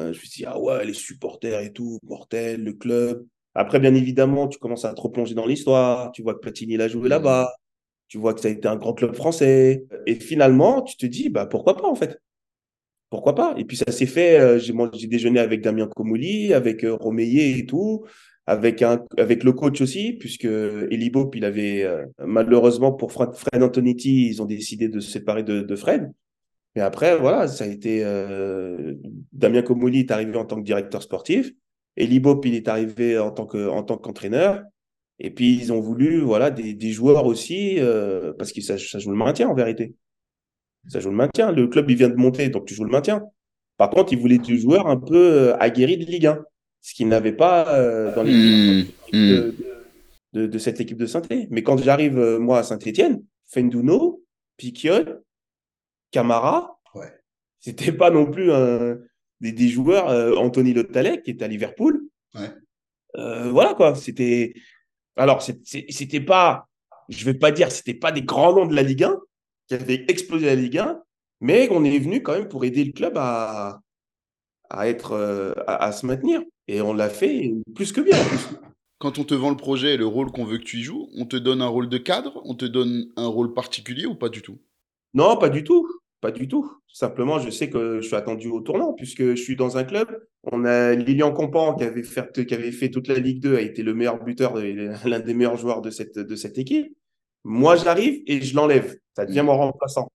euh, je me suis dit, ah ouais, les supporters et tout, mortel, le club. Après, bien évidemment, tu commences à te replonger dans l'histoire. Tu vois que Platini l'a joué là-bas. Tu vois que ça a été un grand club français. Et finalement, tu te dis, bah, pourquoi pas, en fait? Pourquoi pas? Et puis, ça s'est fait. Euh, j'ai déjeuné avec Damien Comoli, avec euh, Romeyer et tout, avec, un, avec le coach aussi, puisque Elibop, il avait, malheureusement, pour Fred, Antonetti, ils ont décidé de se séparer de, Fred. Mais après, voilà, ça a été. Euh, Damien Comoli est arrivé en tant que directeur sportif. Eli Bop, il est arrivé en tant que en tant qu'entraîneur. Et puis ils ont voulu voilà des, des joueurs aussi euh, parce que ça, ça, joue le maintien en vérité. Ça joue le maintien. Le club il vient de monter donc tu joues le maintien. Par contre, ils voulaient des joueurs un peu euh, aguerris de Ligue 1, ce qu'ils n'avaient pas euh, dans les mmh, de, de, de, cette équipe de saint Mais quand j'arrive moi à Saint-Étienne, Fenduno, Piquion, Camara. Ouais. C'était pas non plus un, des, joueurs, euh, Anthony Le qui était à Liverpool. Ouais. Euh, voilà quoi, c'était. Alors, c'était pas, je vais pas dire, c'était pas des grands noms de la Ligue 1 qui avaient explosé la Ligue 1, mais on est venu quand même pour aider le club à, à être, euh, à, se maintenir. Et on l'a fait plus que bien. Quand on te vend le projet et le rôle qu'on veut que tu y joues, on te donne un rôle de cadre, on te donne un rôle particulier ou pas du tout? Non, pas du tout. Pas du tout. Simplement, je sais que je suis attendu au tournant puisque je suis dans un club. On a Lilian Compan qui avait fait, qui avait fait toute la Ligue 2, a été le meilleur buteur, l'un des meilleurs joueurs de cette, de cette équipe. Moi, j'arrive et je l'enlève. Ça devient mon remplaçant.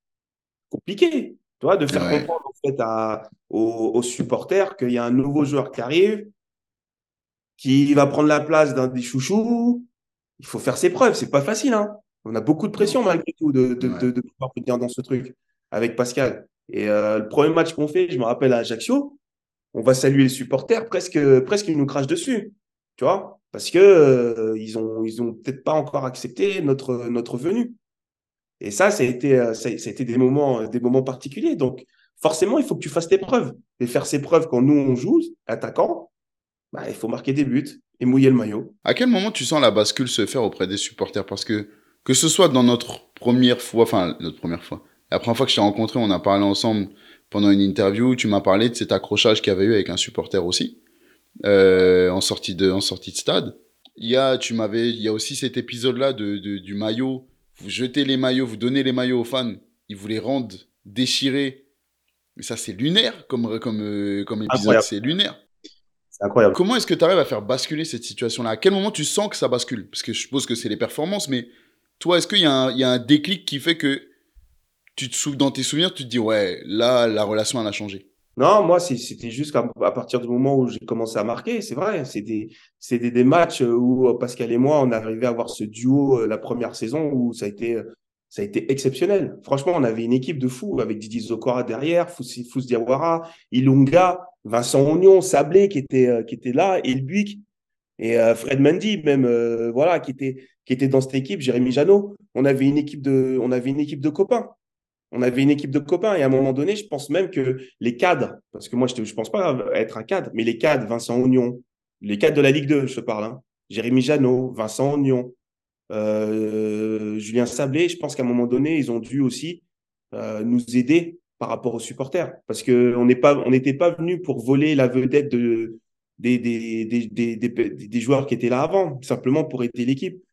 Compliqué, toi, de faire comprendre en fait à, aux, supporters qu'il y a un nouveau joueur qui arrive, qui va prendre la place d'un des chouchous. Il faut faire ses preuves. C'est pas facile, hein. On a beaucoup de pression malgré tout de, de, de, de pouvoir venir dans ce truc avec Pascal. Et euh, le premier match qu'on fait, je me rappelle à Ajaccio, on va saluer les supporters, presque, presque ils nous crachent dessus, tu vois, parce que euh, ils ont, ils ont peut-être pas encore accepté notre, notre venue. Et ça, été, euh, été des moments, des moments particuliers. Donc, forcément, il faut que tu fasses tes preuves. Et faire ses preuves quand nous on joue, attaquant, bah, il faut marquer des buts et mouiller le maillot. À quel moment tu sens la bascule se faire auprès des supporters? Parce que que ce soit dans notre première fois, enfin notre première fois, la première fois que je t'ai rencontré, on a parlé ensemble pendant une interview. Tu m'as parlé de cet accrochage qu'il y avait eu avec un supporter aussi, euh, en, sortie de, en sortie de stade. Il y a, tu m'avais, il y a aussi cet épisode-là de, du maillot. Vous jetez les maillots, vous donnez les maillots aux fans. Ils vous les rendent déchirés. Mais ça, c'est lunaire comme, comme, euh, comme épisode. C'est lunaire. C'est incroyable. Comment est-ce que tu arrives à faire basculer cette situation-là? À quel moment tu sens que ça bascule? Parce que je suppose que c'est les performances, mais toi, est-ce qu'il y, y, a un déclic qui fait que tu te dans tes souvenirs, tu te dis, ouais, là, la relation, elle a changé? Non, moi, c'était juste qu'à partir du moment où j'ai commencé à marquer, c'est vrai, c'est des, des, matchs où euh, Pascal et moi, on arrivé à avoir ce duo euh, la première saison où ça a été, ça a été exceptionnel. Franchement, on avait une équipe de fous avec Didier Zokora derrière, Fous Diawara, Ilunga, Vincent Ognon, Sablé qui était, euh, qui était là, Buick. Et euh, Fred Mendy, même, euh, voilà, qui était, qui était dans cette équipe, Jérémy Janot. On avait une équipe de, on avait une équipe de copains. On avait une équipe de copains. Et à un moment donné, je pense même que les cadres, parce que moi, je ne pense pas être un cadre, mais les cadres, Vincent Ognon, les cadres de la Ligue 2, je te parle, hein, Jérémy Janot, Vincent Ognon, euh, Julien Sablé, je pense qu'à un moment donné, ils ont dû aussi nous aider par rapport aux supporters. Parce qu'on n'était pas, venu pour voler la vedette de, des, des, des, des, joueurs qui étaient là avant, simplement pour aider l'équipe.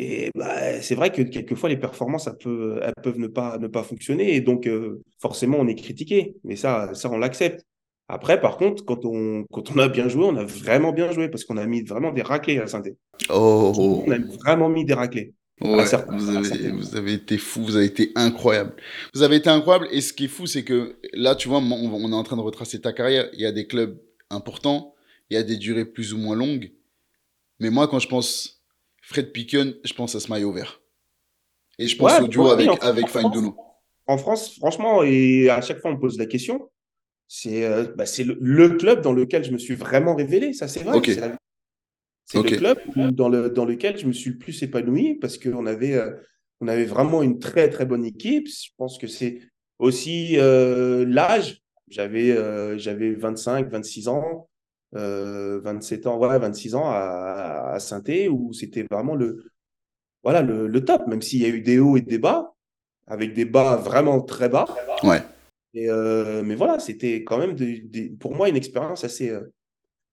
Et bah, c'est vrai que quelquefois, les performances, elles peuvent, elles peuvent ne, pas, ne pas fonctionner. Et donc, euh, forcément, on est critiqué. Mais ça, ça on l'accepte. Après, par contre, quand on, quand on a bien joué, on a vraiment bien joué parce qu'on a mis vraiment des raclés à saint Oh, oh. On a vraiment mis des raclés. Ouais, vous, avez, vous avez été fou, vous avez été incroyable. Vous avez été incroyable et ce qui est fou, c'est que là, tu vois, on est en train de retracer ta carrière. Il y a des clubs importants, il y a des durées plus ou moins longues. Mais moi, quand je pense Fred Picken, je pense à ce maillot vert. Et je pense au duo avec, avec En France, franchement, et à chaque fois, on me pose la question. C'est euh, bah, le, club dans lequel je me suis vraiment révélé, ça c'est vrai. C'est le club dans, le, dans lequel je me suis le plus épanoui parce qu'on avait, euh, on avait vraiment une très très bonne équipe. Je pense que c'est aussi euh, l'âge. J'avais j'avais 25, 26 ans. 27 euh, ans, voilà, 26 ans à, à saint où c'était vraiment le, voilà, le, top, même s'il y a eu des hauts et des bas, avec des bas vraiment très bas. Ouais. Et euh, mais voilà, c'était quand même pour moi une expérience assez euh,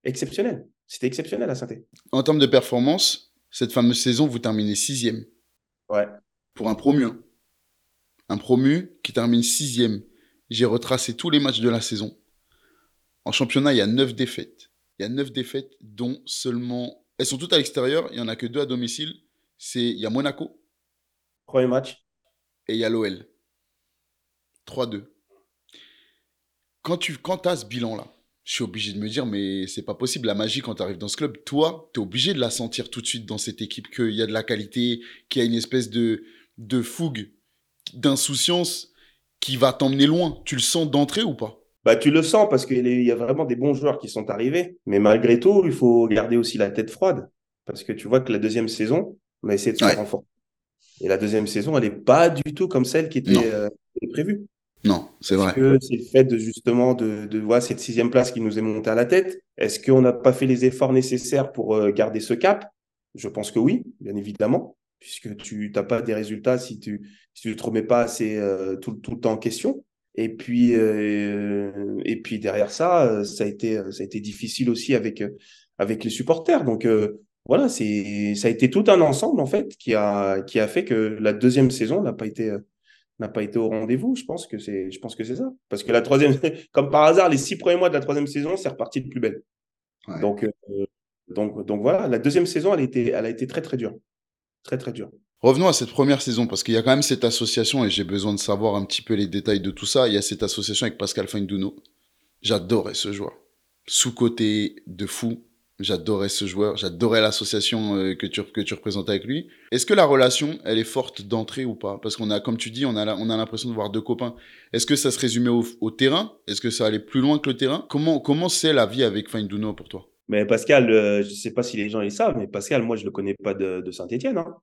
exceptionnelle. C'était exceptionnel à saint En termes de performance, cette fameuse saison, vous terminez sixième. Ouais. Pour un promu. Hein. Un promu qui termine sixième. J'ai retracé tous les matchs de la saison. En championnat, il y a 9 défaites. Il y a 9 défaites, dont seulement. Elles sont toutes à l'extérieur, il n'y en a que deux à domicile. C'est Il y a Monaco. Premier match. Et il y a l'OL. 3-2. Quand tu quand as ce bilan-là, je suis obligé de me dire, mais c'est pas possible. La magie, quand tu arrives dans ce club, toi, tu es obligé de la sentir tout de suite dans cette équipe, qu'il y a de la qualité, qu'il y a une espèce de, de fougue, d'insouciance qui va t'emmener loin. Tu le sens d'entrée ou pas? Bah, tu le sens parce qu'il y a vraiment des bons joueurs qui sont arrivés. Mais malgré tout, il faut garder aussi la tête froide. Parce que tu vois que la deuxième saison, on a essayé de se renforcer. Et la deuxième saison, elle n'est pas du tout comme celle qui était euh, prévue. Non, c'est vrai. c'est le fait de justement de, de voir cette sixième place qui nous est montée à la tête? Est-ce qu'on n'a pas fait les efforts nécessaires pour euh, garder ce cap? Je pense que oui, bien évidemment, puisque tu n'as pas des résultats si tu ne te remets pas assez euh, tout, tout, le temps en question. Et puis, euh, et puis derrière ça, euh, ça a été, ça a été difficile aussi avec, euh, avec les supporters. Donc voilà, c'est, ça a été tout un ensemble en fait qui a, qui a fait que la deuxième saison n'a pas été, n'a pas été au rendez-vous. Je pense que c'est, je pense que c'est ça. Parce que la troisième, comme par hasard, les six premiers mois de la troisième saison, c'est reparti de plus belle. Donc, donc, donc voilà, la deuxième saison, elle a été, elle a été très très dure, très très dure. Revenons à cette première saison, parce qu'il y a quand même cette association, et j'ai besoin de savoir un petit peu les détails de tout ça. Il y a cette association avec Pascal Fainduno. J'adorais ce joueur. Sous-côté de fou. J'adorais ce joueur. J'adorais l'association euh, que tu, que tu représentais avec lui. Est-ce que la relation, elle est forte d'entrée ou pas? Parce qu'on a, comme tu dis, on a, on a l'impression de voir deux copains. Est-ce que ça se résumait au, terrain? Est-ce que ça allait plus loin que le terrain? Comment comment c'est la vie avec Fainduno pour toi? Mais Pascal, euh, je ne sais pas si les gens le savent, mais Pascal, moi, je ne le connais pas de, de Saint-Etienne. Hein.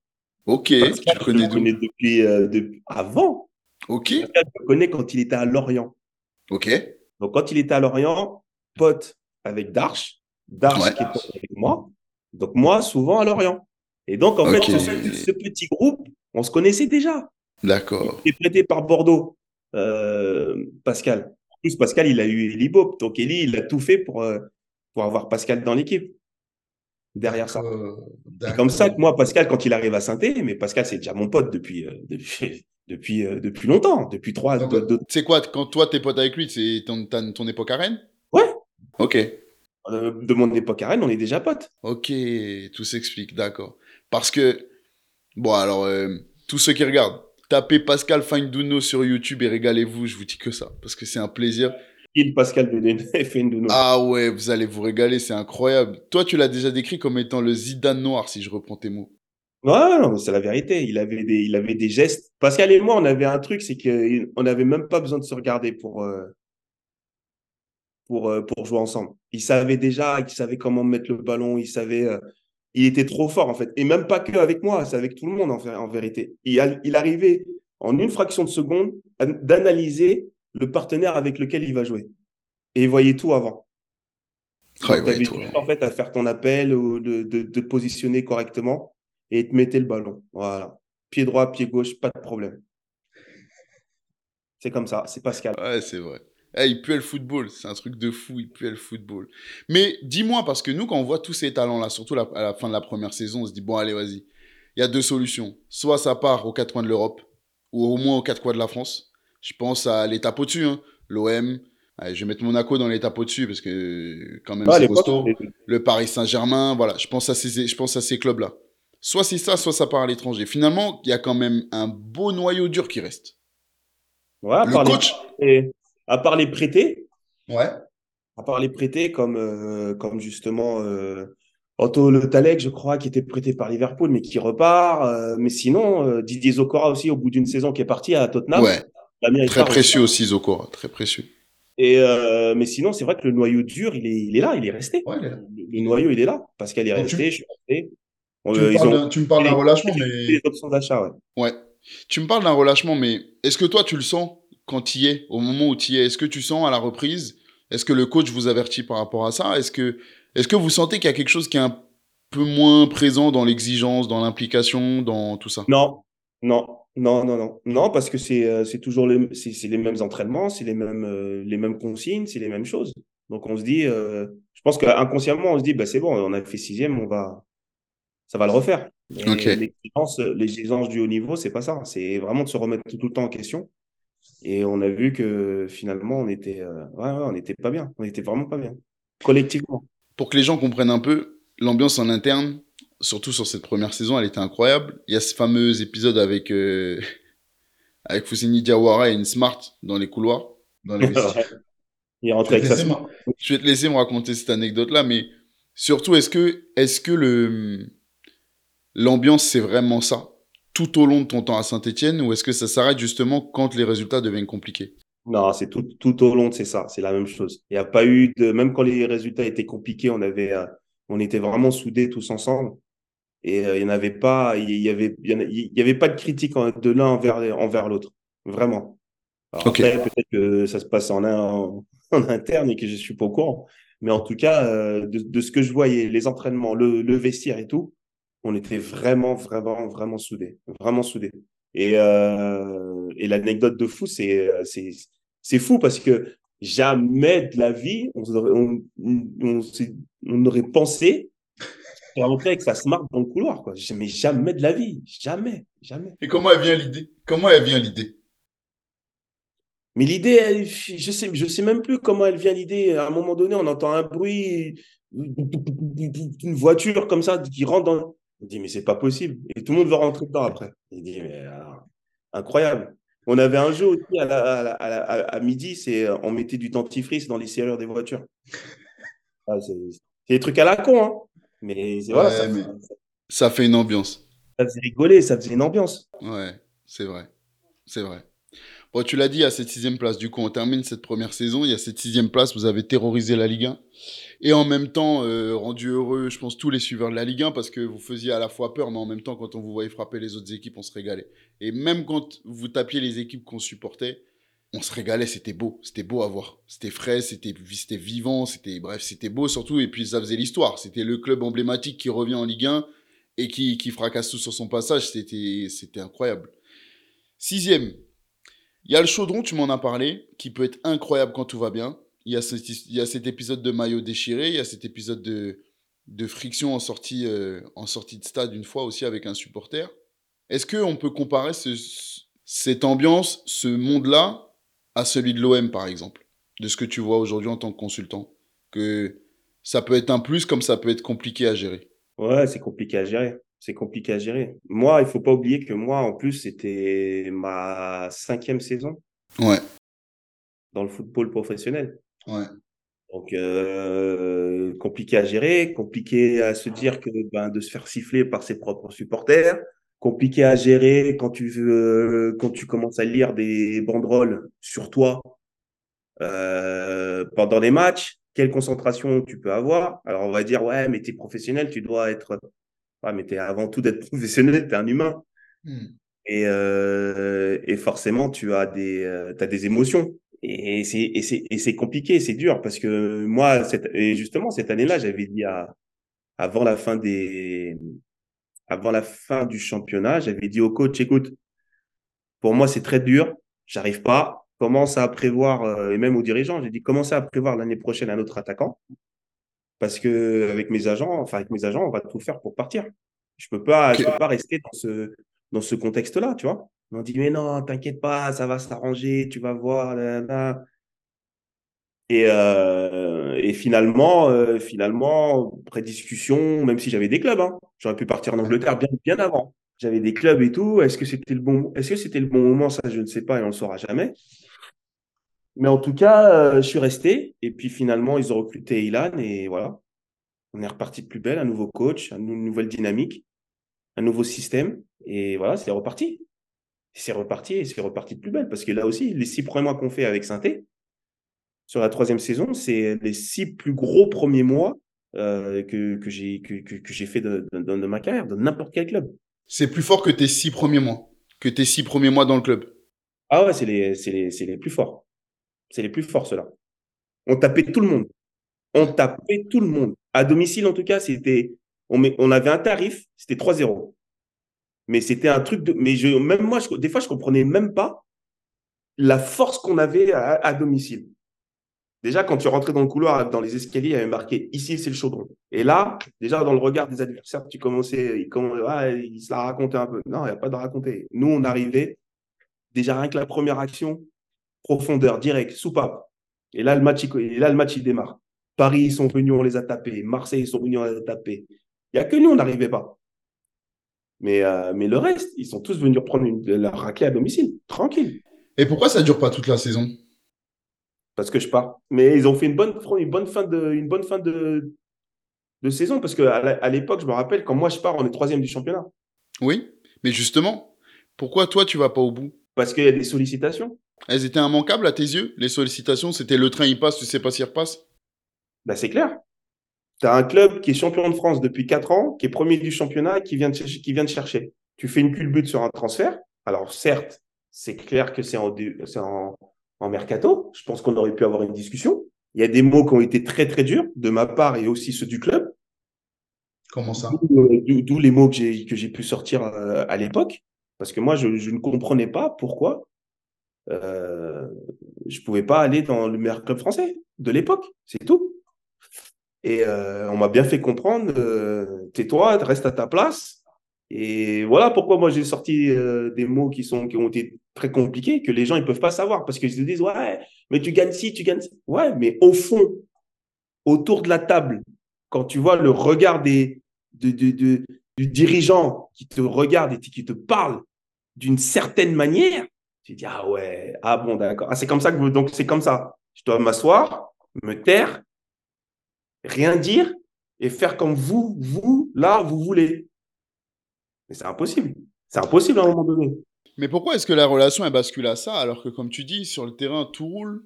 Ok, tu le connais, depuis, euh, depuis, avant. Ok. je le connais quand il était à Lorient. Ok. Donc, quand il était à Lorient, pote avec Darche, Darche qui est pote avec moi. Donc, moi, souvent à Lorient. Et donc, en fait, ce, petit groupe, on se connaissait déjà. D'accord. Il est prêté par Bordeaux, euh, Pascal. En plus, Pascal, il a eu Eli Bob. Donc, Eli, il a tout fait pour, euh, pour avoir Pascal dans l'équipe derrière ça. C'est comme ça que moi, Pascal, quand il arrive à saint mais Pascal, c'est déjà mon pote depuis, euh, depuis, depuis, euh, depuis longtemps, depuis trois. C'est quoi, quand toi, t'es pote avec lui, c'est ton, ton époque à Rennes Ouais. Ok. Euh, de mon époque à Rennes, on est déjà potes. Ok, tout s'explique, d'accord. Parce que, bon, alors, tous ceux qui regardent, tapez Pascal Finduno sur YouTube et régalez-vous, je vous dis que ça, parce que c'est un plaisir. Pascal Ah ouais, vous allez vous régaler, c'est incroyable. Toi, tu l'as déjà décrit comme étant le Zidane noir, si je reprends tes mots. Ouais, non, c'est la vérité. Il avait des, il avait des gestes. Pascal et moi, on avait un truc, c'est qu'on n'avait même pas besoin de se regarder pour, euh, pour, euh, pour jouer ensemble. Il savait déjà, il savait comment mettre le ballon, il savait. Euh, il était trop fort en fait. Et même pas que avec moi, c'est avec tout le monde en, en vérité. Il, il arrivait en une fraction de seconde d'analyser le partenaire avec lequel il va jouer. Et il voyait tout avant. Ouais, ouais, en fait à faire ton appel ou de, de, de positionner correctement et te mettre le ballon. Voilà. Pied droit, pied gauche, pas de problème. C'est comme ça, c'est Pascal. Ouais, c'est vrai. Eh, il pue le football, c'est un truc de fou, il pue le football. Mais dis-moi, parce que nous, quand on voit tous ces talents-là, surtout à la fin de la première saison, on se dit, bon, allez, vas-y. Il y a deux solutions. Soit ça part aux quatre coins de l'Europe, ou au moins aux quatre coins de la France. Je pense à l'étape au-dessus, hein. l'OM. Je vais mettre Monaco dans l'étape au-dessus, parce que quand même, c'est costaud. Le Paris Saint-Germain, voilà. Je pense à ces, je pense à ces clubs-là. Soit c'est ça, soit ça part à l'étranger. Finalement, il y a quand même un beau noyau dur qui reste. Ouais, le coach. à part les prêtés. Ouais. À part les prêtés, comme, euh, comme justement euh, Otto Le Talek, je crois, qui était prêté par Liverpool, mais qui repart. Euh, mais sinon, euh, Didier Zokora aussi, au bout d'une saison, qui est parti à Tottenham. Ouais. Très précieux aussi, Zokora, très précieux. Et mais sinon, c'est vrai que le noyau dur, il est, il est là, il est resté. Ouais, Le, noyau, il est là. parce qu'elle est resté, je suis resté. Tu, me parles d'un relâchement, mais. Les options d'achat, ouais. Ouais. Tu me parles d'un relâchement, mais est-ce que toi, tu le sens quand tu y es, au moment où tu y es? Est-ce que tu sens à la reprise? Est-ce que le coach vous avertit par rapport à ça? Est-ce que, est que vous sentez qu'il y a quelque chose qui est un peu moins présent dans l'exigence, dans l'implication, dans tout ça? Non, non, non, non, non. Non, parce que c'est euh, toujours les, c'est les mêmes entraînements, c'est les mêmes, euh, les mêmes consignes, c'est les mêmes choses. Donc on se dit, euh, je pense qu'inconsciemment, on se dit, bah, c'est bon, on a fait sixième, on va, ça va le refaire. L'exigence du haut niveau, c'est pas ça. C'est vraiment de se remettre tout, le temps en question. Et on a vu que finalement, on était, euh, ouais, on n'était pas bien. On était vraiment pas bien, collectivement. Pour que les gens comprennent un peu, l'ambiance en interne, surtout sur cette première saison, elle était incroyable. Il y a ce fameux épisode avec, euh, avec Foussini Diawara et une Smart dans les couloirs. Dans les Il est rentré avec sa Je vais te laisser me raconter cette anecdote-là, mais surtout, est-ce que, est-ce que le, l'ambiance, c'est vraiment ça tout au long de ton temps à Saint-Etienne ou est-ce que ça s'arrête justement quand les résultats deviennent compliqués? Non, c'est tout, tout au long, c'est ça, c'est la même chose. Il n'y a pas eu de, même quand les résultats étaient compliqués, on avait, euh, on était vraiment soudés tous ensemble et euh, il n'y avait pas, il y avait, il y avait pas de critique de l'un envers, envers l'autre, vraiment. peut-être que ça se passe en, en, interne et que je suis pas au courant, mais en tout cas, euh, de, ce que je voyais, les entraînements, le vestiaire et tout, on était vraiment, vraiment, vraiment soudés, vraiment soudés. Et, euh, et l'anecdote de fou, c'est, c'est, c'est fou parce que jamais de la vie, on, on, on, on aurait pensé rentrer avec sa smart dans le couloir. Quoi. Mais jamais de la vie, jamais, jamais. Et comment elle vient l'idée? Comment elle vient l'idée? Mais l'idée, je sais, je sais même plus comment elle vient l'idée. À un moment donné, on entend un bruit, une voiture comme ça qui rentre dans. Il dit, mais c'est pas possible. Et tout le monde va rentrer dedans après. Il dit, mais incroyable. On avait un jeu aussi à, à, midi, c'est on mettait du dentifrice dans les serrures des voitures. Ah, c'est des trucs à la con, hein. Mais, voilà, ça, ça fait une ambiance. Ça faisait rigoler, ça faisait une ambiance. Ouais, c'est vrai. C'est vrai. Bon, tu l'as dit, à cette sixième place. Du coup, on termine cette première saison. Il y a cette sixième place. Vous avez terrorisé la Ligue 1. Et en même temps, euh, rendu heureux, je pense, tous les suiveurs de la Ligue 1 parce que vous faisiez à la fois peur, mais en même temps, quand on vous voyait frapper les autres équipes, on se régalait. Et même quand vous tapiez les équipes qu'on supportait, on se régalait. C'était beau. C'était beau à voir. C'était frais, c'était vivant, c'était bref, c'était beau surtout. Et puis, ça faisait l'histoire. C'était le club emblématique qui revient en Ligue 1 et qui, qui fracasse tout sur son passage. C'était incroyable. Sixième, il y a le chaudron, tu m'en as parlé, qui peut être incroyable quand tout va bien. Il y a, il y a cet épisode de maillot déchiré, il y a cet épisode de, de friction en sortie, euh, en sortie de stade une fois aussi avec un supporter. Est-ce qu'on peut comparer ce, cette ambiance, ce monde-là, à celui de l'OM par exemple De ce que tu vois aujourd'hui en tant que consultant Que ça peut être un plus comme ça peut être compliqué à gérer Ouais, c'est compliqué à gérer c'est compliqué à gérer. Moi, il faut pas oublier que moi, en plus, c'était ma cinquième saison. Ouais. Dans le football professionnel. Ouais. Donc, euh, compliqué à gérer, compliqué à se dire que ben, de se faire siffler par ses propres supporters, compliqué à gérer quand tu veux, quand tu commences à lire des banderoles sur toi euh, pendant les matchs, quelle concentration tu peux avoir? Alors, on va dire, ouais, mais tu es professionnel, tu dois être. Ouais, mais tu es avant tout d'être professionnel, tu es un humain. Hmm. Et, euh, et, forcément, tu as des, euh, as des émotions. Et c'est compliqué, c'est dur parce que moi, cette, et justement, cette année-là, j'avais dit à, avant la fin des, avant la fin du championnat, j'avais dit au coach, écoute, pour moi, c'est très dur, j'arrive pas, commence à prévoir, euh, et même aux dirigeants, j'ai dit, commencez à prévoir l'année prochaine un autre attaquant, parce que avec mes agents, enfin avec mes agents, on va tout faire pour partir. Je peux pas, je peux pas rester dans ce, dans ce contexte-là, tu vois. On dit, mais non, t'inquiète pas, ça va s'arranger, tu vas voir. Là, Et, euh, et finalement, euh, finalement, après discussion, même si j'avais des clubs, hein, j'aurais pu partir en Angleterre bien, bien avant. J'avais des clubs et tout. Est-ce que c'était le bon, est-ce que c'était le bon moment? Ça, je ne sais pas et on le saura jamais. Mais en tout cas, euh, je suis resté. Et puis finalement, ils ont recruté Ilan et voilà. On est reparti de plus belle, un nouveau coach, une nouvelle dynamique, un nouveau système. Et voilà, c'est reparti. C'est reparti et c'est reparti de plus belle. Parce que là aussi, les six premiers mois qu'on fait avec Synthé, sur la troisième saison, c'est les six plus gros premiers mois euh, que, que j'ai que, que, j'ai fait de, de, ma carrière, de n'importe quel club. C'est plus fort que tes six premiers mois, que tes six premiers mois dans le club. Ah ouais, c'est les, les, les plus forts. C'est les plus forts, ceux-là. On tapait tout le monde. On tapait tout le monde. À domicile, en tout cas, c'était. On, on avait un tarif, c'était 3-0. Mais c'était un truc de. Mais je, même moi, des fois, je comprenais même pas la force qu'on avait à, domicile. Déjà, quand tu rentrais dans le couloir, dans les escaliers, il y avait marqué ici, c'est le chaudron. Et là, déjà, dans le regard des adversaires, tu commençais, ils, ah, ils se la racontaient un peu. Non, il n'y a pas de raconter. Nous, on arrivait, déjà, rien que la première action, profondeur, direct, soupape. Et là, le match, il, démarre. Paris, ils sont venus, on les a tapés. Marseille, ils sont venus, on les a tapés. Il n'y a que nous, on n'arrivait pas. Mais, euh, le reste, ils sont tous venus prendre une, leur raclée à domicile, tranquille. Et pourquoi ça ne dure pas toute la saison? Parce que je pars. Mais ils ont fait une bonne, une bonne fin de, une bonne fin de, de saison. Parce qu'à à l'époque, je me rappelle, quand moi je pars, on est troisième du championnat. Oui, mais justement, pourquoi toi, tu vas pas au bout? Parce qu'il y a des sollicitations. Elles étaient immanquables à tes yeux? Les sollicitations, c'était le train, il passe, tu sais pas s'il repasse? Ben, C'est clair. Tu as un club qui est champion de France depuis 4 ans, qui est premier du championnat qui vient de, qui vient de chercher. Tu fais une culbute sur un transfert. Alors, certes, c'est clair que c'est en, en, en, mercato. Je pense qu'on aurait pu avoir une discussion. Il y a des mots qui ont été très, très durs de ma part et aussi ceux du club. Comment ça? D'où les mots que j'ai pu sortir euh, à l'époque. Parce que moi, je, je, ne comprenais pas pourquoi euh, je pouvais pas aller dans le meilleur club français de l'époque. C'est tout. Et euh, on m'a bien fait comprendre, euh, tais-toi, reste à ta place. Et voilà pourquoi moi j'ai sorti euh, des mots qui, sont, qui ont été très compliqués, que les gens ils peuvent pas savoir, parce qu'ils se disent, ouais, mais tu gagnes ci, tu gagnes ci. Ouais, mais au fond, autour de la table, quand tu vois le regard des, de, de, du dirigeant qui te regarde et qui te parle d'une certaine manière, tu dis, ah ouais, ah bon, d'accord. Ah, c'est comme ça que, donc c'est comme ça. Je dois m'asseoir, me taire rien dire et faire comme vous, vous, là, vous voulez. C'est impossible. C'est impossible à un moment donné. Mais pourquoi est-ce que la relation elle bascule à ça alors que, comme tu dis, sur le terrain, tout roule?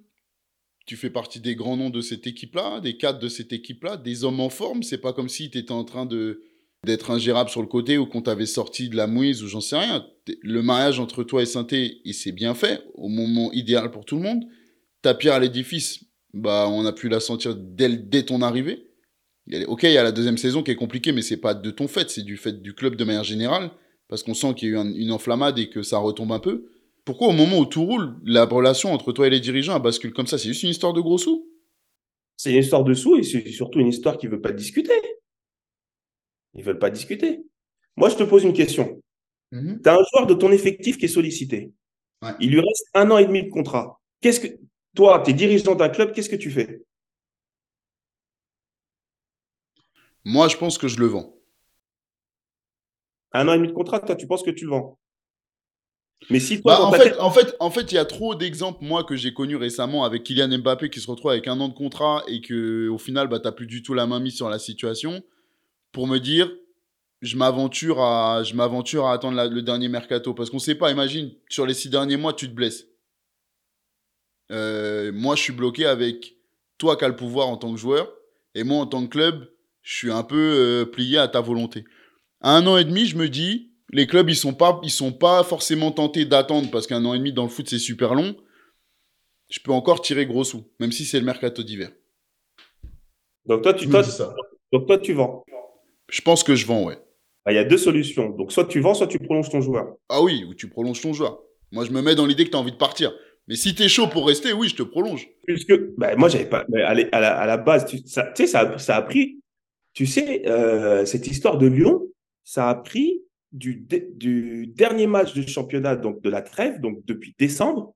Tu fais partie des grands noms de cette équipe-là, des cadres de cette équipe-là, des hommes en forme. C'est pas comme si tu étais en train de d'être ingérable sur le côté ou qu'on t'avait sorti de la mouise ou j'en sais rien. Le mariage entre toi et Synthé, il s'est bien fait au moment idéal pour tout le monde. Ta pierre à l'édifice, bah, on a pu la sentir dès, dès ton arrivée. Ok, il y a la deuxième saison qui est compliquée, mais c'est pas de ton fait, c'est du fait du club de manière générale, parce qu'on sent qu'il y a eu une enflammade et que ça retombe un peu. Pourquoi au moment où tout roule, la relation entre toi et les dirigeants bascule comme ça? C'est juste une histoire de gros sous? C'est une histoire de sous et c'est surtout une histoire qui veut pas discuter. Ils veulent pas discuter. Moi, je te pose une question. Mhm. Tu as un joueur de ton effectif qui est sollicité. Il lui reste un an et demi de contrat. Qu'est-ce que toi, tu es dirigeant d'un club, qu'est-ce que tu fais? Moi, je pense que je le vends. Un an et demi de contrat, toi, tu penses que tu le vends? Mais si toi, bah, en, fait, en, fait, en fait, il y a trop d'exemples, moi, que j'ai connus récemment avec Kylian Mbappé qui se retrouve avec un an de contrat et que au final, bah, tu n'as plus du tout la main mise sur la situation pour me dire, je m'aventure à, je m'aventure à attendre le dernier mercato. Parce qu'on ne sait pas, imagine, sur les six derniers mois, tu te blesses. euh, moi, je suis bloqué avec toi qui as le pouvoir en tant que joueur, et moi, en tant que club, je suis un peu euh, plié à ta volonté. À un an et demi, je me dis, les clubs, ils sont pas, ils sont pas forcément tentés d'attendre parce qu'un an et demi dans le foot, c'est super long. Je peux encore tirer gros sous, même si c'est le mercato d'hiver. Donc toi, tu, toi, ça. donc toi, tu vends. Je pense que je vends, ouais. Bah, il y a deux solutions. Donc soit tu vends, soit tu prolonges ton joueur. Ah oui, ou tu prolonges ton joueur. Moi, je me mets dans l'idée que tu as envie de partir. Mais si tu es chaud pour rester, oui, je te prolonge. Puisque, bah, moi, j'avais pas. À la, à la, base, tu sais, ça, ça, a pris. Tu sais, euh, cette histoire de Lyon, ça a pris du, du dernier match de championnat, donc de la trêve, donc depuis décembre,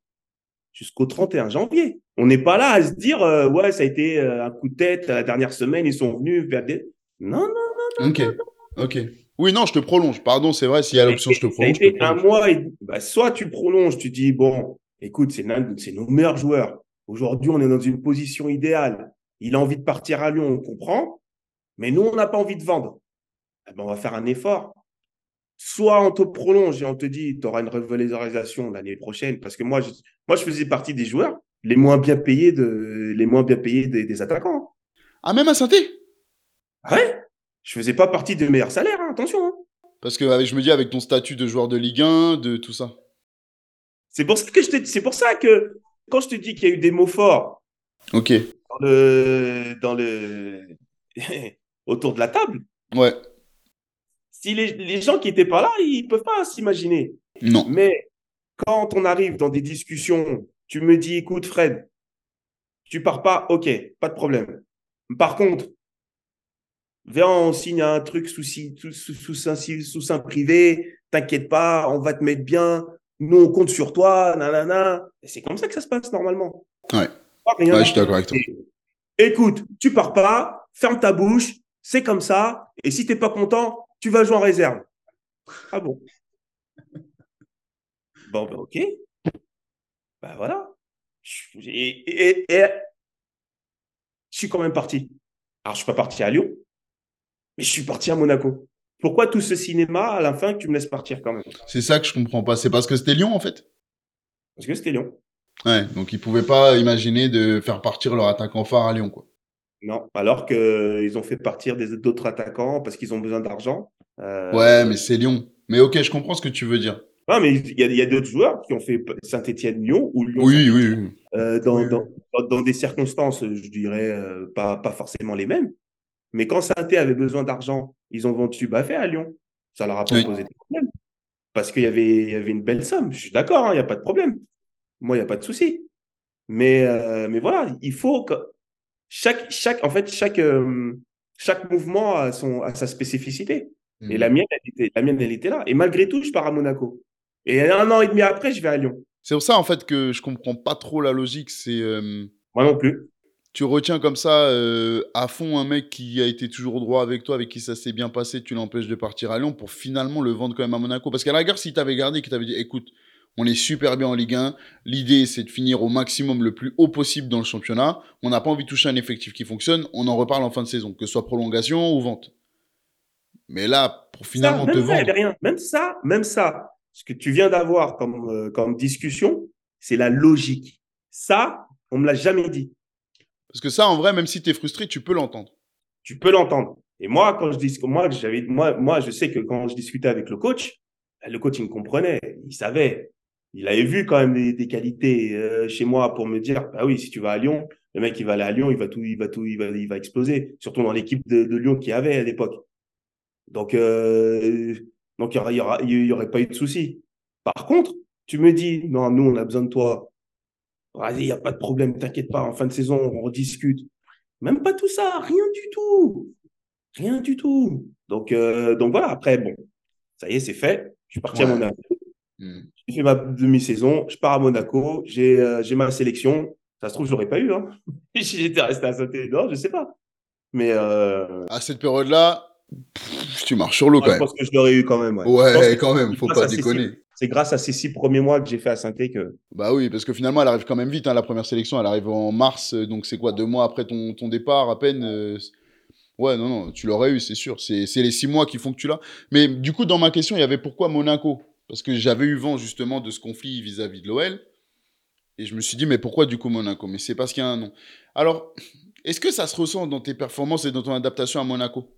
jusqu'au 31 janvier. On n'est pas là à se dire, euh, ouais, ça a été euh, un coup de tête la dernière semaine, ils sont venus faire des. Non, non, non, non. Ok, ok. Oui, non, je te prolonge. Pardon, c'est vrai, s'il y a l'option, je te prolonge. Ça a un mois et... bah, soit tu prolonges, tu dis, bon, écoute, c'est nos meilleurs joueurs. Aujourd'hui, on est dans une position idéale. Il a envie de partir à Lyon, on comprend. Mais nous, on n'a pas envie de vendre. Eh ben, on va faire un effort soit on te prolonge et on te dit tu auras une revalorisation l'année prochaine parce que moi je, moi je faisais partie des joueurs les moins bien payés de les moins bien payés des, attaquants. Ah même à saint Ouais. Je faisais pas partie des meilleurs salaires, hein, attention. Hein. Parce que je me dis avec ton statut de joueur de Ligue 1, de tout ça. C'est pour ça que je c'est pour ça que quand je te dis qu'il y a eu des mots forts. OK. Dans le dans le autour de la table. Ouais si les, gens qui étaient pas là, ils peuvent pas s'imaginer. Non. Mais quand on arrive dans des discussions, tu me dis, écoute, Fred, tu pars pas, ok, pas de problème. Par contre, viens, on signe un truc sous, sous, sous, sous, sous privé, t'inquiète pas, on va te mettre bien, nous on compte sur toi, nanana. C'est comme ça que ça se passe normalement. Ouais. ouais je suis d'accord avec toi. Écoute, tu pars pas, ferme ta bouche, c'est comme ça, et si t'es pas content, tu vas jouer en réserve. Ah bon? Bon, ben ok. Ben voilà. Et, je suis quand même parti. Alors, je suis pas parti à Lyon, mais je suis parti à Monaco. Pourquoi tout ce cinéma à la fin que tu me laisses partir quand même? C'est ça que je comprends pas. C'est parce que c'était Lyon en fait? Parce que c'était Lyon. Ouais, donc ils pouvaient pas imaginer de faire partir leur attaquant phare à Lyon, quoi. Non, alors qu'ils ont fait partir d'autres attaquants parce qu'ils ont besoin d'argent. Euh, ouais, mais c'est Lyon. Mais ok, je comprends ce que tu veux dire. Non, mais il y a, d'autres joueurs qui ont fait Saint-Etienne-Lyon ou Lyon. Oui, oui, oui. Euh, dans, Dans, dans, des circonstances, je dirais, euh, pas, pas forcément les mêmes. Mais quand saint avait besoin d'argent, ils ont vendu Baffé à Lyon. Ça leur a pas posé de problème. Parce qu'il y avait, y avait une belle somme. Je suis d'accord, hein, il n'y a pas de problème. Moi, il n'y a pas de souci. Mais, mais voilà, il faut que chaque, chaque, en fait, chaque, euh, chaque mouvement a, son, a sa spécificité. Et la mhm. mienne, elle était, la mienne, elle était là. Et malgré tout, je pars à Monaco. Et un an et demi après, je vais à Lyon. C'est pour ça, en fait, que je comprends pas trop la logique. C'est. Euh, Moi non plus. Tu retiens comme ça euh, à fond un mec qui a été toujours droit avec toi, avec qui ça s'est bien passé, tu l'empêches de partir à Lyon pour finalement le vendre quand même à Monaco. Parce qu'à la gare, si tu avais gardé, tu t'avait dit, écoute, on est super bien en Ligue 1. L'idée, c'est de finir au maximum le plus haut possible dans le championnat. On n'a pas envie de toucher un effectif qui fonctionne. On en reparle en fin de saison, que ce soit prolongation ou vente. Mais là, pour finalement te vendre. rien. Même ça, même ça, ce que tu viens d'avoir comme, euh, comme discussion, c'est la logique. Ça, on me l'a jamais dit. Parce que ça, en vrai, même si tu es frustré, tu peux l'entendre. Tu peux l'entendre. Et moi, quand je dis, moi, j'avais, moi, moi, je sais que quand je discutais avec le coach, le coach, il me comprenait. Il savait il avait vu quand même des, qualités euh, chez moi pour me dire bah oui si tu vas à Lyon le mec il va aller à Lyon il va tout il va tout il va il va exploser surtout dans l'équipe de, Lyon qu'il y avait à l'époque. Donc euh, donc il y, aura, il y aurait pas eu de souci par contre tu me dis non nous on a besoin de toi. Vas-y il y a pas de problème t'inquiète pas en fin de saison on rediscute. Même pas tout ça rien du tout. Rien du tout. Donc euh, donc voilà après bon ça y est c'est fait. Je suis parti à mon Hmm. J'ai fait ma demi-saison, je pars à Monaco, j'ai euh, ma sélection. Ça se trouve, je l'aurais pas eu. Hein. si j'étais resté à saint non, je sais pas. Mais euh... à cette période-là, tu marches sur l'eau quand même. Je pense que je l'aurais eu quand même. Ouais, ouais quand même, faut pas déconner. C'est grâce à ces six premiers mois que j'ai fait à saint que. Bah oui, parce que finalement, elle arrive quand même vite. Hein, la première sélection, elle arrive en mars, euh, donc c'est quoi, deux mois après ton, ton départ à peine. Euh, ouais, non, non, tu l'aurais eu, c'est sûr. C'est les six mois qui font que tu l'as. Mais du coup, dans ma question, il y avait pourquoi Monaco? Parce que j'avais eu vent justement de ce conflit vis-à-vis de l'OL. Et je me suis dit, mais pourquoi du coup Monaco? Mais c'est parce qu'il y a un nom. Alors, est-ce que ça se ressent dans tes performances et dans ton adaptation à Monaco?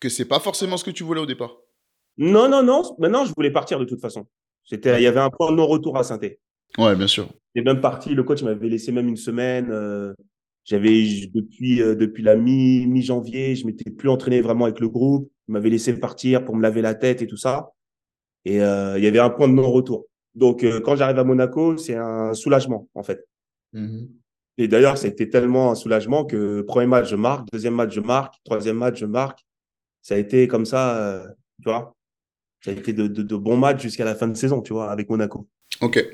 Que c'est pas forcément ce que tu voulais au départ? Non, non, non. Maintenant, je voulais partir de toute façon. C'était, il y avait un point de non-retour à saint Ouais, bien sûr. Et même parti, le coach m'avait laissé même une semaine. Euh, j'avais depuis euh, depuis la mi mi janvier, je m'étais plus entraîné vraiment avec le groupe. Il m'avait laissé partir pour me laver la tête et tout ça. Et euh, il y avait un point de non-retour. Donc quand j'arrive à Monaco, c'est un soulagement en fait. Mmh et d'ailleurs, c'était tellement un soulagement que premier match je marque, deuxième match je marque, troisième match je marque. Ça a été comme ça, tu vois. Ça a été de, de, de bons matchs jusqu'à la fin de saison, tu vois, avec Monaco. Ok.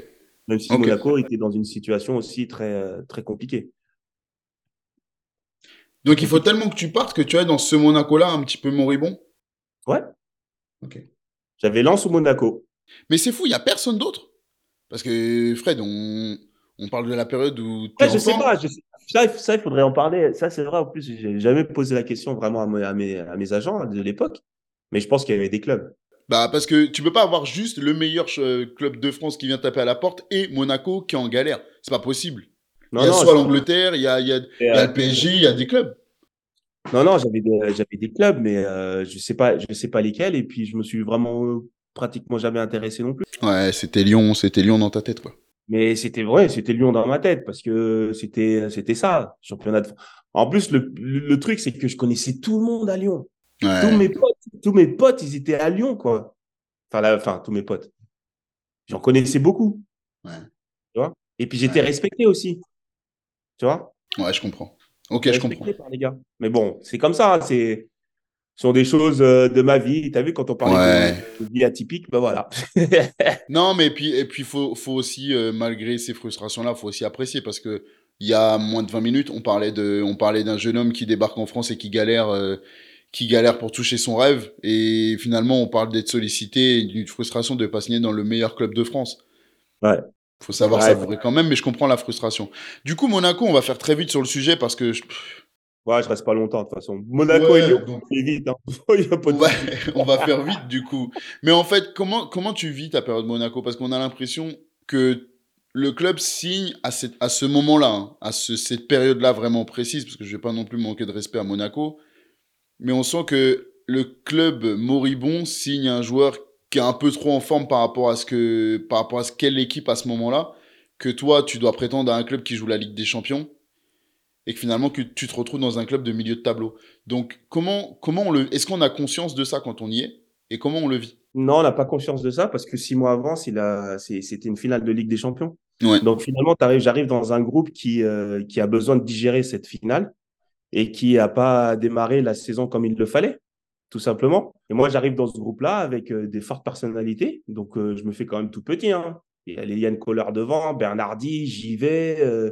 Même si Monaco était dans une situation aussi très, très compliquée. Donc il faut tellement que tu partes que tu es dans ce Monaco-là un petit peu moribond? Ouais. Ok. J'avais Lens ou Monaco. Mais c'est fou, il n'y a personne d'autre. Parce que Fred, on, on parle de la période où. Ouais, je sais pas. Ça, il faudrait en parler. Ça, c'est vrai. En plus, j'ai jamais posé la question vraiment à mes, à mes agents de l'époque. Mais je pense qu'il y avait des clubs. Bah, parce que tu peux pas avoir juste le meilleur club de France qui vient taper à la porte et Monaco qui est en galère. C'est pas possible. il y a soit l'Angleterre, il y a, il y a, il y a le PSG, il y a des clubs. Non, non, j'avais des, j'avais des clubs, mais euh, je sais pas, je sais pas lesquels. Et puis, je me suis vraiment pratiquement jamais intéressé non plus. Ouais, c'était Lyon, c'était Lyon dans ta tête, quoi. Mais c'était vrai, c'était Lyon dans ma tête parce que c'était, c'était ça, championnat de En plus, le, le, truc, c'est que je connaissais tout le monde à Lyon. Tous mes potes, tous mes potes, ils étaient à Lyon, quoi. Enfin, la, enfin, tous mes potes. J'en connaissais beaucoup. Ouais. Tu vois? Et puis j'étais respecté aussi. Tu vois? Ouais, je comprends. Ok, je comprends. Par les gars. Mais bon, c'est comme ça. Hein, c'est ce sont des choses euh, de ma vie. Tu as vu, quand on parlait de, vie atypique, ben voilà. non, mais puis, et puis, faut, faut aussi, euh, malgré ces frustrations-là, faut aussi apprécier parce que il y a moins de 20 minutes, on parlait de, on parlait d'un jeune homme qui débarque en France et qui galère, euh, qui galère pour toucher son rêve. Et finalement, on parle d'être sollicité et d'une frustration de ne pas signer dans le meilleur club de France. Ouais. Faut savoir savourer quand même, mais je comprends la frustration. Du coup, Monaco, on va faire très vite sur le sujet parce que. Je... Ouais, je reste pas longtemps de toute façon. Monaco et Lyon, donc... vite. Hein. on, va, faire vite du coup. Mais en fait, comment, comment tu vis ta période Monaco? Parce qu'on a l'impression que le club signe à, cette, à ce moment-là, hein, à ce, cette période-là vraiment précise, parce que je vais pas non plus manquer de respect à Monaco, mais on sent que le club moribond signe un joueur qui est un peu trop en forme par rapport à ce que par rapport à ce qu'est l'équipe à ce moment-là, que toi tu dois prétendre à un club qui joue la Ligue des Champions et que finalement que tu te retrouves dans un club de milieu de tableau. Donc comment comment on le est-ce qu'on a conscience de ça quand on y est et comment on le vit? Non, on n'a pas conscience de ça parce que six mois avant, c'était une finale de Ligue des Champions. Donc finalement, j'arrive dans un groupe qui euh, qui a besoin de digérer cette finale et qui n'a pas démarré la saison comme il le fallait, tout simplement. Et moi, j'arrive dans ce groupe-là avec euh, des fortes personnalités, donc euh, je me fais quand même tout petit. Hein. Il y a Yann Kohler devant, Bernardi, j'y vais, euh,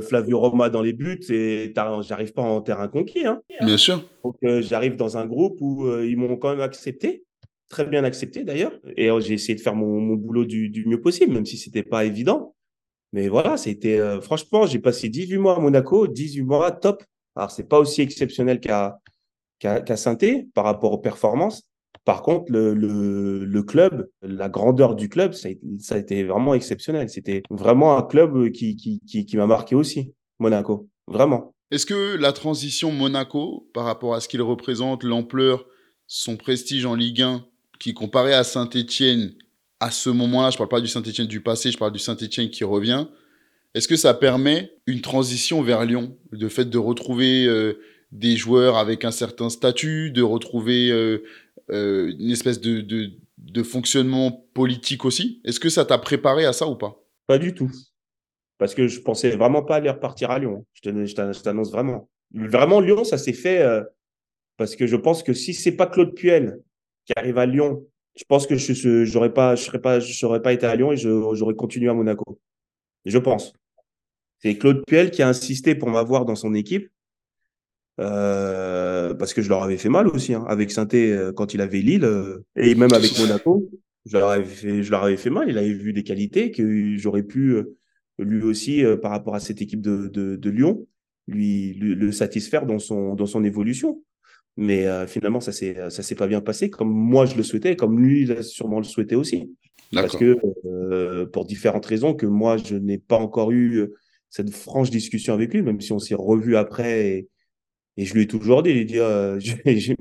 Flavio Roma dans les buts, et j'arrive pas en terrain conquis. Hein. Bien sûr. Donc j'arrive dans un groupe où ils m'ont quand même accepté, très bien accepté d'ailleurs, et j'ai essayé de faire mon, mon boulot du, du, mieux possible, même si c'était pas évident. Mais voilà, c'était franchement, j'ai passé 18 mois à Monaco, 18 mois top. Alors, c'est pas aussi exceptionnel qu'à qu'à saint par rapport aux performances. Par contre, le, club, la grandeur du club, ça a, été vraiment exceptionnel. C'était vraiment un club qui, m'a marqué aussi, Monaco. Vraiment. Est-ce que la transition Monaco, par rapport à ce qu'il représente, l'ampleur, son prestige en Ligue 1, qui comparé à Saint-Etienne, à ce moment-là, je parle pas du Saint-Etienne du passé, je parle du Saint-Etienne qui revient, est-ce que ça permet une transition vers Lyon Le fait de retrouver euh, des joueurs avec un certain statut, de retrouver euh, euh, une espèce de, de, fonctionnement politique aussi Est-ce que ça t'a préparé à ça ou pas? Pas du tout. Parce que je pensais vraiment pas aller repartir à Lyon. Je t'annonce vraiment. Vraiment, Lyon, ça s'est fait parce que je pense que si c'est pas Claude Puel qui arrive à Lyon, je pense que je n'aurais pas, serais pas, pas été à Lyon et j'aurais continué à Monaco. Je pense. C'est Claude Puel qui a insisté pour m'avoir dans son équipe. Euh, parce que je leur avais fait mal aussi, hein, avec saint euh, quand il avait Lille, euh, et même avec Monaco, je leur, avais fait, je leur avais fait mal. Il avait vu des qualités que j'aurais pu, lui aussi, par rapport à cette équipe de, de, de Lyon, lui, le satisfaire dans son, dans son évolution. Mais finalement, ça s'est, ça s'est pas bien passé, comme moi je le souhaitais, comme lui, il a sûrement le souhaitait aussi. Parce que, euh, pour différentes raisons, que moi, je n'ai pas encore eu cette franche discussion avec lui, même si on s'est revu après. Et, et, je lui ai toujours dit, il dit, euh,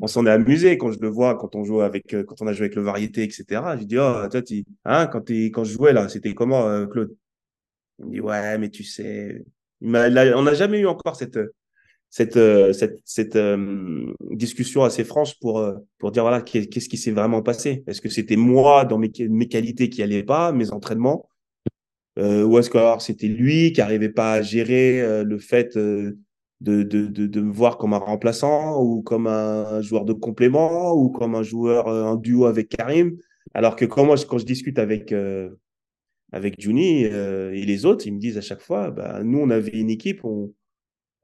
on s'en est amusé quand je le vois, quand on joue avec, euh, quand on a joué avec le variété, etc. Je lui dis, oh, toi, hein, quand, quand je jouais là, c'était comment, euh, Claude? Il me dit, ouais, mais tu sais, on n'a jamais eu encore cette, cette, euh, cette, cette euh, discussion assez franche pour, euh, pour dire voilà, qu'est-ce qui s'est vraiment passé? Est-ce que c'était moi dans mes, mes qualités qui n'allaient pas, mes entraînements? Ou est-ce que c'était lui qui n'arrivait pas à gérer le fait de, de, de, de, me voir comme un remplaçant ou comme un joueur de complément ou comme un joueur, en duo avec Karim Alors que quand moi, quand je discute avec, avec Juni et les autres, ils me disent à chaque fois, bah, nous, on avait une équipe, on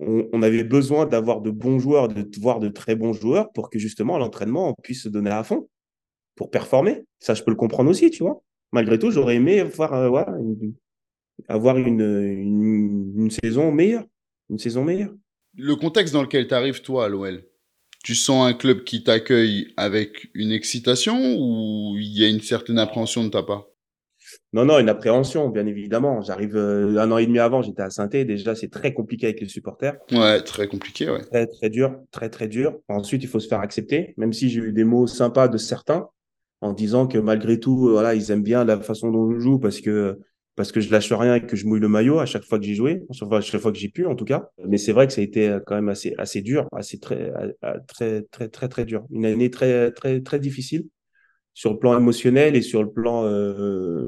on, avait besoin d'avoir de bons joueurs, de voir de très bons joueurs pour que justement l'entraînement, puisse se donner à fond pour performer. Ça, je peux le comprendre aussi, tu vois. Malgré tout, j'aurais aimé avoir, euh, une, avoir une, saison meilleure. Une saison meilleure. Le contexte dans lequel tu arrives, toi, à l'OL, tu sens un club qui t'accueille avec une excitation ou il y a une certaine appréhension de ta part? Non, non, une appréhension, bien évidemment. J'arrive euh, un an et demi avant, j'étais à saint Déjà, c'est très compliqué avec les supporters. Ouais, très compliqué, ouais. Très, très dur, très, très dur. Ensuite, il faut se faire accepter, même si j'ai eu des mots sympas de certains en disant que malgré tout, euh, voilà, ils aiment bien la façon dont je joue parce que parce que je lâche rien et que je mouille le maillot à chaque fois que j'ai joué, à chaque fois que j'ai pu en tout cas. Mais c'est vrai que ça a été euh, quand même assez assez dur, assez très très très très très dur. Une année très très très difficile sur le plan émotionnel et sur le plan euh,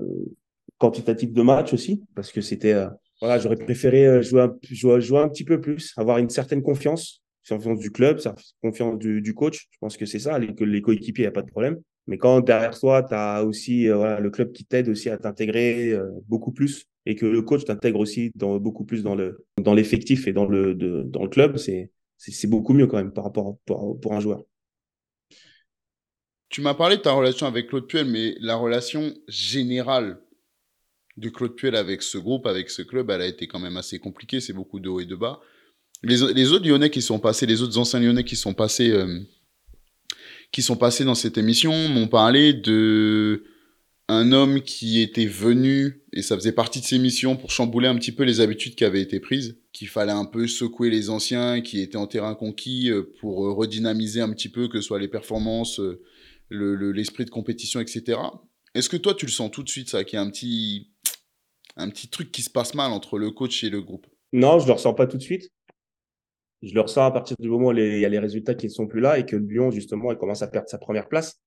quantitatif de match aussi, parce que c'était, euh, voilà, j'aurais préféré jouer un, jouer, jouer, un petit peu plus, avoir une certaine confiance, confiance du club, confiance du, du coach. Je pense que c'est ça, les, les coéquipiers, il n'y a pas de problème. Mais quand derrière toi, tu as aussi voilà, le club qui t'aide aussi à t'intégrer beaucoup plus et que le coach t'intègre aussi beaucoup plus dans le dans l'effectif et dans le dans le club, c'est c'est beaucoup mieux quand même par rapport pour, un joueur. Tu m'as parlé de ta relation avec Claude Puel, mais la relation générale de Claude Puel avec ce groupe, avec ce club, elle a été quand même assez compliquée. C'est beaucoup de haut et de bas. Les, autres Lyonnais qui sont passés, les autres anciens Lyonnais qui sont passés, euh, qui sont passés dans cette émission m'ont parlé de un homme qui était venu, et ça faisait partie de ses missions, pour chambouler un petit peu les habitudes qui avaient été prises, qu'il fallait un peu secouer les anciens qui étaient en terrain conquis euh, pour euh, redynamiser un petit peu, que ce soit les performances, l'esprit de compétition, etc. Est-ce que toi, tu le sens tout de suite, ça, qu'il y a un petit, un petit truc qui se passe mal entre le coach et le groupe? Non, je ne le ressens pas tout de suite. Je le ressens à partir du moment où il y a les résultats qui ne sont plus là et que Lyon, justement, il commence à perdre sa première place.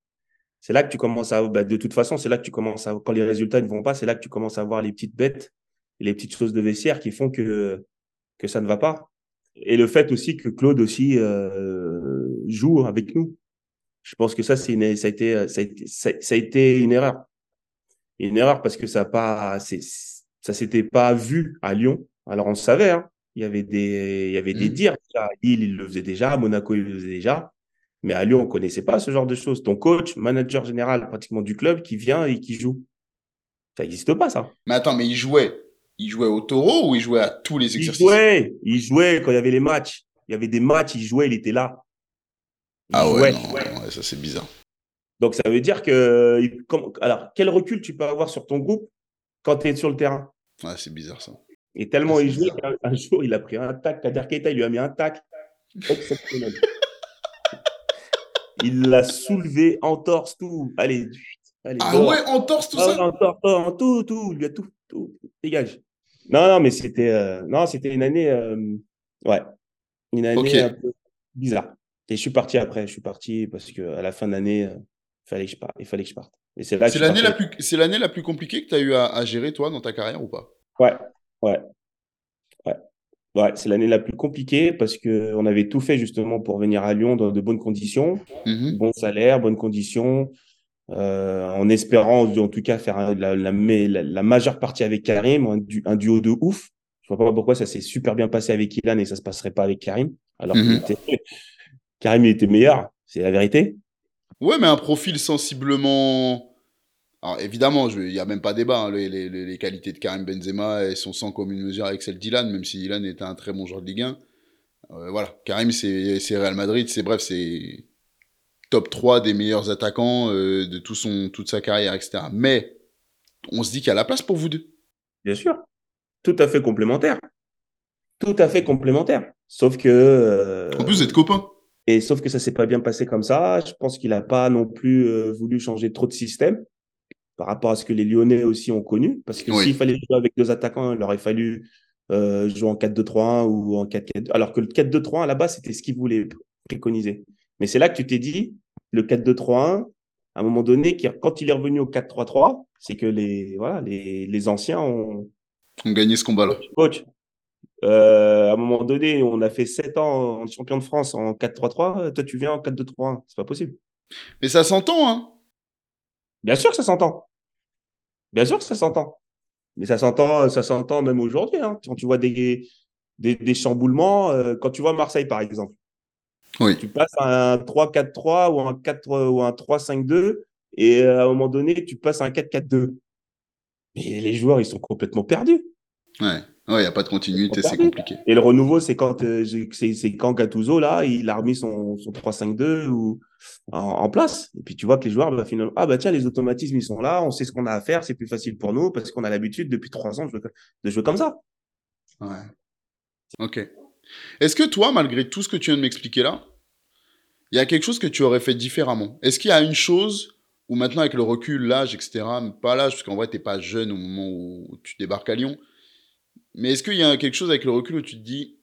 C'est là que tu commences à. Bah, de toute façon, c'est là que tu commences à. Quand les résultats ne vont pas, c'est là que tu commences à voir les petites bêtes les petites choses de vestiaire qui font que, que ça ne va pas. Et le fait aussi que Claude aussi euh, joue avec nous. Je pense que ça, c'est une, ça a été, ça a été, ça, a été une erreur. Une erreur parce que ça a pas, ça s'était pas vu à Lyon. Alors on le savait, hein. Il y avait des, il y avait des mmh. dires. À Lille, il le faisait déjà, à Monaco, il le faisait déjà. Mais à Lyon, on connaissait pas ce genre de choses. Ton coach, manager général pratiquement du club, qui vient et qui joue. Ça n'existe pas, ça. Mais attends, mais il jouait. Il jouait au taureau ou il jouait à tous les exercices? Il jouait. Il jouait quand il y avait les matchs. Il y avait des matchs, il jouait, il était là ah ouais, ça c'est bizarre. Donc ça veut dire que. Alors, quel recul tu peux avoir sur ton groupe quand tu es sur le terrain? Ouais, c'est bizarre ça. Et tellement il jouait qu'un jour, il a pris un tac. Kader Keita, il lui a mis un tac exceptionnel. il l'a soulevé en torse, tout. Allez, allez Ah ouais, en torse, tout ah ça? En torse, en tout, tout. Il lui a tout, tout. Dégage. Non, non, mais c'était euh, non, c'était une année. Euh, ouais. Une année un peu bizarre. Et je suis parti après. Je suis parti parce qu'à la fin de l'année, euh, fallait que je parte. il fallait que je parte. Et c'est là l'année la plus, c'est l'année la plus compliquée que tu as eu à, gérer toi dans ta carrière ou pas? Ouais, ouais, ouais. Ouais, c'est l'année la plus compliquée parce que on avait tout fait justement pour venir à Lyon dans de bonnes conditions, mmh bon salaire, bonnes conditions, euh, en espérant en tout cas faire la, la, la, majeure partie avec Karim, un, duo de ouf. Je vois pas pourquoi ça s'est super bien passé avec Ilan et ça se passerait pas avec Karim. Alors mmh qu'il était, Karim il était meilleur, c'est la vérité. Ouais, mais un profil sensiblement. Alors évidemment, il n'y a même pas débat. Hein. Les, qualités de Karim Benzema elles sont sans commune mesure avec celles d'Ilan, même si Ilan était un très bon joueur de Ligue 1. Euh, voilà, Karim c'est Real Madrid, c'est bref, c'est top 3 des meilleurs attaquants de tout son, toute sa carrière, etc. Mais on se dit qu'il y a la place pour vous deux. Bien sûr. Tout à fait complémentaire. Tout à fait complémentaire. Sauf que. en plus, vous êtes copains. Et sauf que ça s'est pas bien passé comme ça. Je pense qu'il n'a pas non plus voulu changer trop de système par rapport à ce que les Lyonnais aussi ont connu. Parce que s'il fallait jouer avec deux attaquants, il aurait fallu euh, jouer en 4-2-3-1 ou en 4-4-2. Alors que le 4-2-3-1, à la base, c'était ce qu'ils voulaient préconiser. Mais c'est là que tu t'es dit, le 4-2-3-1, à un moment donné, quand il est revenu au 4-3-3, c'est que les, voilà, les, les anciens ont... ont gagné ce combat-là. Coach, euh, à un moment donné, on a fait 7 ans en champion de France en 4-3-3. Toi, tu viens en 4-2-3-1. C'est pas possible. Mais ça s'entend, hein Bien sûr que ça s'entend. Bien sûr que ça s'entend. Mais ça s'entend, ça s'entend même aujourd'hui. Hein. Quand tu vois des, des, chamboulements, euh, quand tu vois Marseille, par exemple. Oui. Tu passes à un 3-4-3 ou un 4 ou un 3-5-2 et euh, à un moment donné, tu passes à un 4-4-2. Mais les joueurs, ils sont complètement perdus. Ouais. Ouais, il n'y a pas de continuité, c'est compliqué. Et le renouveau, c'est quand, euh, c'est, quand Gattuso, là, il a remis son, son 3-5-2 ou, en, place. Et puis tu vois que les joueurs, bah, finalement, ah bah tiens, les automatismes, ils sont là, on sait ce qu'on a à faire, c'est plus facile pour nous parce qu'on a l'habitude depuis trois ans de jouer, de jouer comme ça. Ouais. Ok. Est-ce que toi, malgré tout ce que tu viens de m'expliquer là, il y a quelque chose que tu aurais fait différemment? Est-ce qu'il y a une chose où maintenant, avec le recul, l'âge, etc., pas l'âge, parce qu'en vrai, t'es pas jeune au moment où tu débarques à Lyon, mais est-ce qu'il y a quelque chose avec le recul où tu te dis,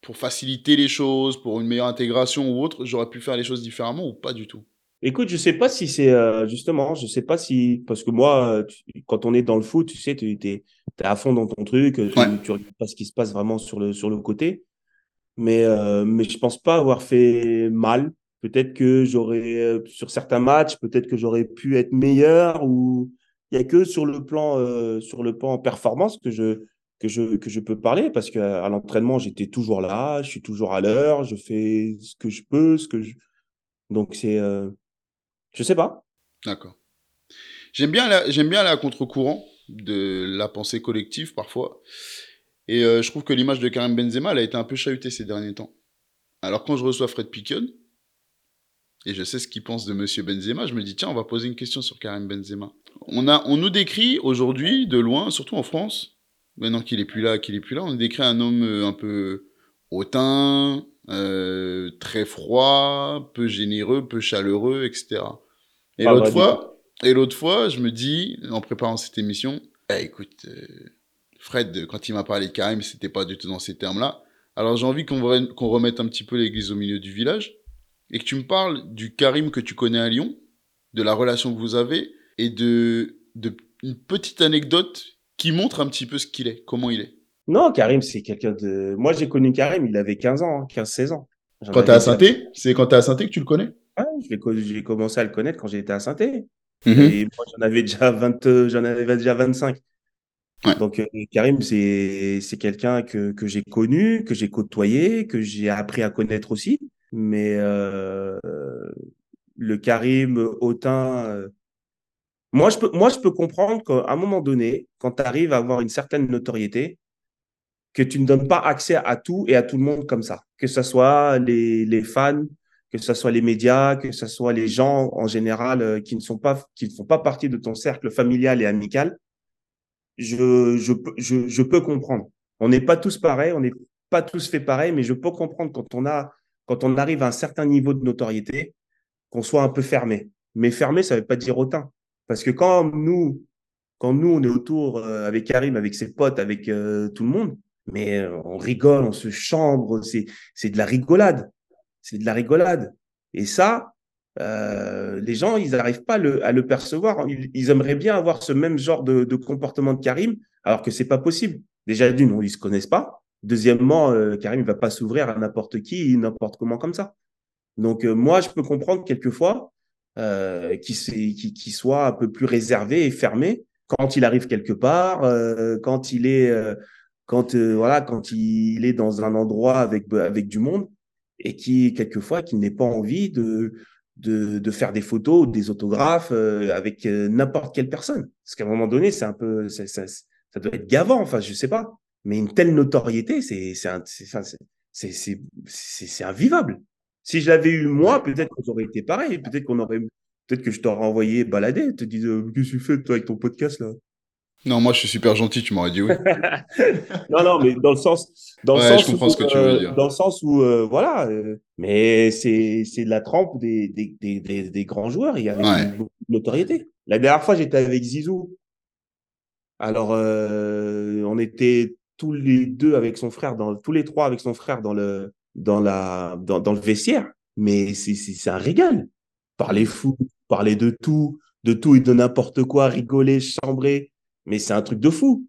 pour faciliter les choses, pour une meilleure intégration ou autre, j'aurais pu faire les choses différemment ou pas du tout Écoute, je sais pas si c'est euh, justement, je sais pas si parce que moi, quand on est dans le foot, tu sais, tu es, à fond dans ton truc, tu, ne regardes pas ce qui se passe vraiment sur le sur le côté. Mais euh, mais je pense pas avoir fait mal. Peut-être que j'aurais euh, sur certains matchs, peut-être que j'aurais pu être meilleur ou il y a que sur le plan sur le plan performance que je que je, que je peux parler parce qu'à l'entraînement, j'étais toujours là, je suis toujours à l'heure, je fais ce que je peux, ce que je. Donc, c'est. Euh... Je sais pas. D'accord. J'aime bien, la... j'aime bien la contre-courant de la pensée collective parfois. Et euh, je trouve que l'image de Karim Benzema, elle a été un peu chahutée ces derniers temps. Alors, quand je reçois Fred Piquion, et je sais ce qu'il pense de Monsieur Benzema, je me dis, tiens, on va poser une question sur Karim Benzema. On, a, on nous décrit aujourd'hui, de loin, surtout en France, maintenant qu'il est plus là, qu'il est plus là, on décrit un homme euh, un peu hautain, euh, très froid, peu généreux, peu chaleureux, etc. Et ah, l'autre fois, et l'autre fois, je me dis, en préparant cette émission, eh, écoute, euh, Fred, quand il m'a parlé de Karim, c'était pas du tout dans ces termes-là. Alors j'ai envie qu'on remette un petit peu l'église au milieu du village et que tu me parles du Karim que tu connais à Lyon, de la relation que vous avez et de, de une petite anecdote qui montre un petit peu ce qu'il est, comment il est. Non, Karim, c'est quelqu'un de. Moi, j'ai connu Karim, il avait 15 ans, 15-16 hein, ans. Quand tu es à saint C'est quand tu es à saint que tu le connais? Ouais, j'ai commencé à le connaître quand j'étais à saint mhm. Et moi, j'en avais déjà 20, j'en avais déjà 25. Donc, euh, Karim, c'est quelqu'un que, que j'ai connu, que j'ai côtoyé, que j'ai appris à connaître aussi. Mais euh, le Karim hautain, euh, moi, je peux, moi, je peux comprendre qu'à un moment donné, quand tu arrives à avoir une certaine notoriété, que tu ne donnes pas accès à tout et à tout le monde comme ça. Que ce soit les, les fans, que ce soit les médias, que ce soit les gens en général euh, qui ne sont pas, qui ne font pas partie de ton cercle familial et amical. Je, je, je, je peux comprendre. On n'est pas tous pareils, on n'est pas tous fait pareil, mais je peux comprendre quand on a, quand on arrive à un certain niveau de notoriété, qu'on soit un peu fermé. Mais fermé, ça ne veut pas dire autant. Parce que quand nous, quand nous, on est autour euh, avec Karim, avec ses potes, avec euh, tout le monde, mais euh, on rigole, on se chambre, c'est, c'est de la rigolade. C'est de la rigolade. Et ça, les gens, ils n'arrivent pas le, à le percevoir. Ils, aimeraient bien avoir ce même genre de, de comportement de Karim, alors que c'est pas possible. Déjà, d'une, ils se connaissent pas. Deuxièmement, Karim ne va pas s'ouvrir à n'importe qui, n'importe comment comme ça. Donc, moi, je peux comprendre quelquefois euh, qui, qui, qui, soit un peu plus réservé et fermé quand il arrive quelque part, euh, quand il est euh, quand voilà quand il est dans un endroit avec avec du monde et qui quelquefois qui n'est pas envie de de, de, faire des photos des autographes avec n'importe quelle personne. Parce qu'à un moment donné, c'est un peu, ça, ça, ça, doit être gavant, enfin, je sais pas. Mais une telle notoriété, c'est c'est c'est invivable. Si je l'avais eu moi, peut-être que j'aurais été pareil. Peut-être qu'on aurait, peut-être que je t'aurais envoyé balader, te dire euh, qu'est-ce que tu fais toi avec ton podcast là? Non, moi je suis super gentil, tu m'aurais dit oui. non, non, mais dans le sens, dans le sens je comprends où, ce que tu veux euh, dire. dans le sens où, euh, voilà, euh, mais c'est, c'est de la trempe des, des, des, des, des grands joueurs. Il y avait Ouais. beaucoup de notoriété. La dernière fois, j'étais avec Zizou. Alors, euh, on était tous les deux avec son frère, dans, tous les trois avec son frère dans le, dans la, dans, dans le vestiaire. Mais c'est, un régal. Parler fou, parler de tout, de tout et de n'importe quoi, rigoler, chambrer. Mais c'est un truc de fou.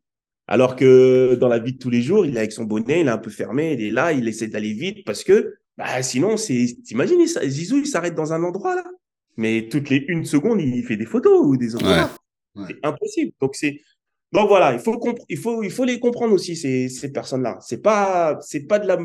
Alors que dans la vie de tous les jours, il est avec son bonnet, il est un peu fermé, il est là, il essaie d'aller vite parce que, bah, sinon, c'est, t'imagines, Zizou, il s'arrête dans un endroit là. Mais toutes les une seconde, il fait des photos ou des autographes. Ouais. C'est impossible. Donc, c'est, donc voilà, il faut, compre- il faut, il faut les comprendre aussi, ces, ces personnes-là. Pas, c'est pas de la,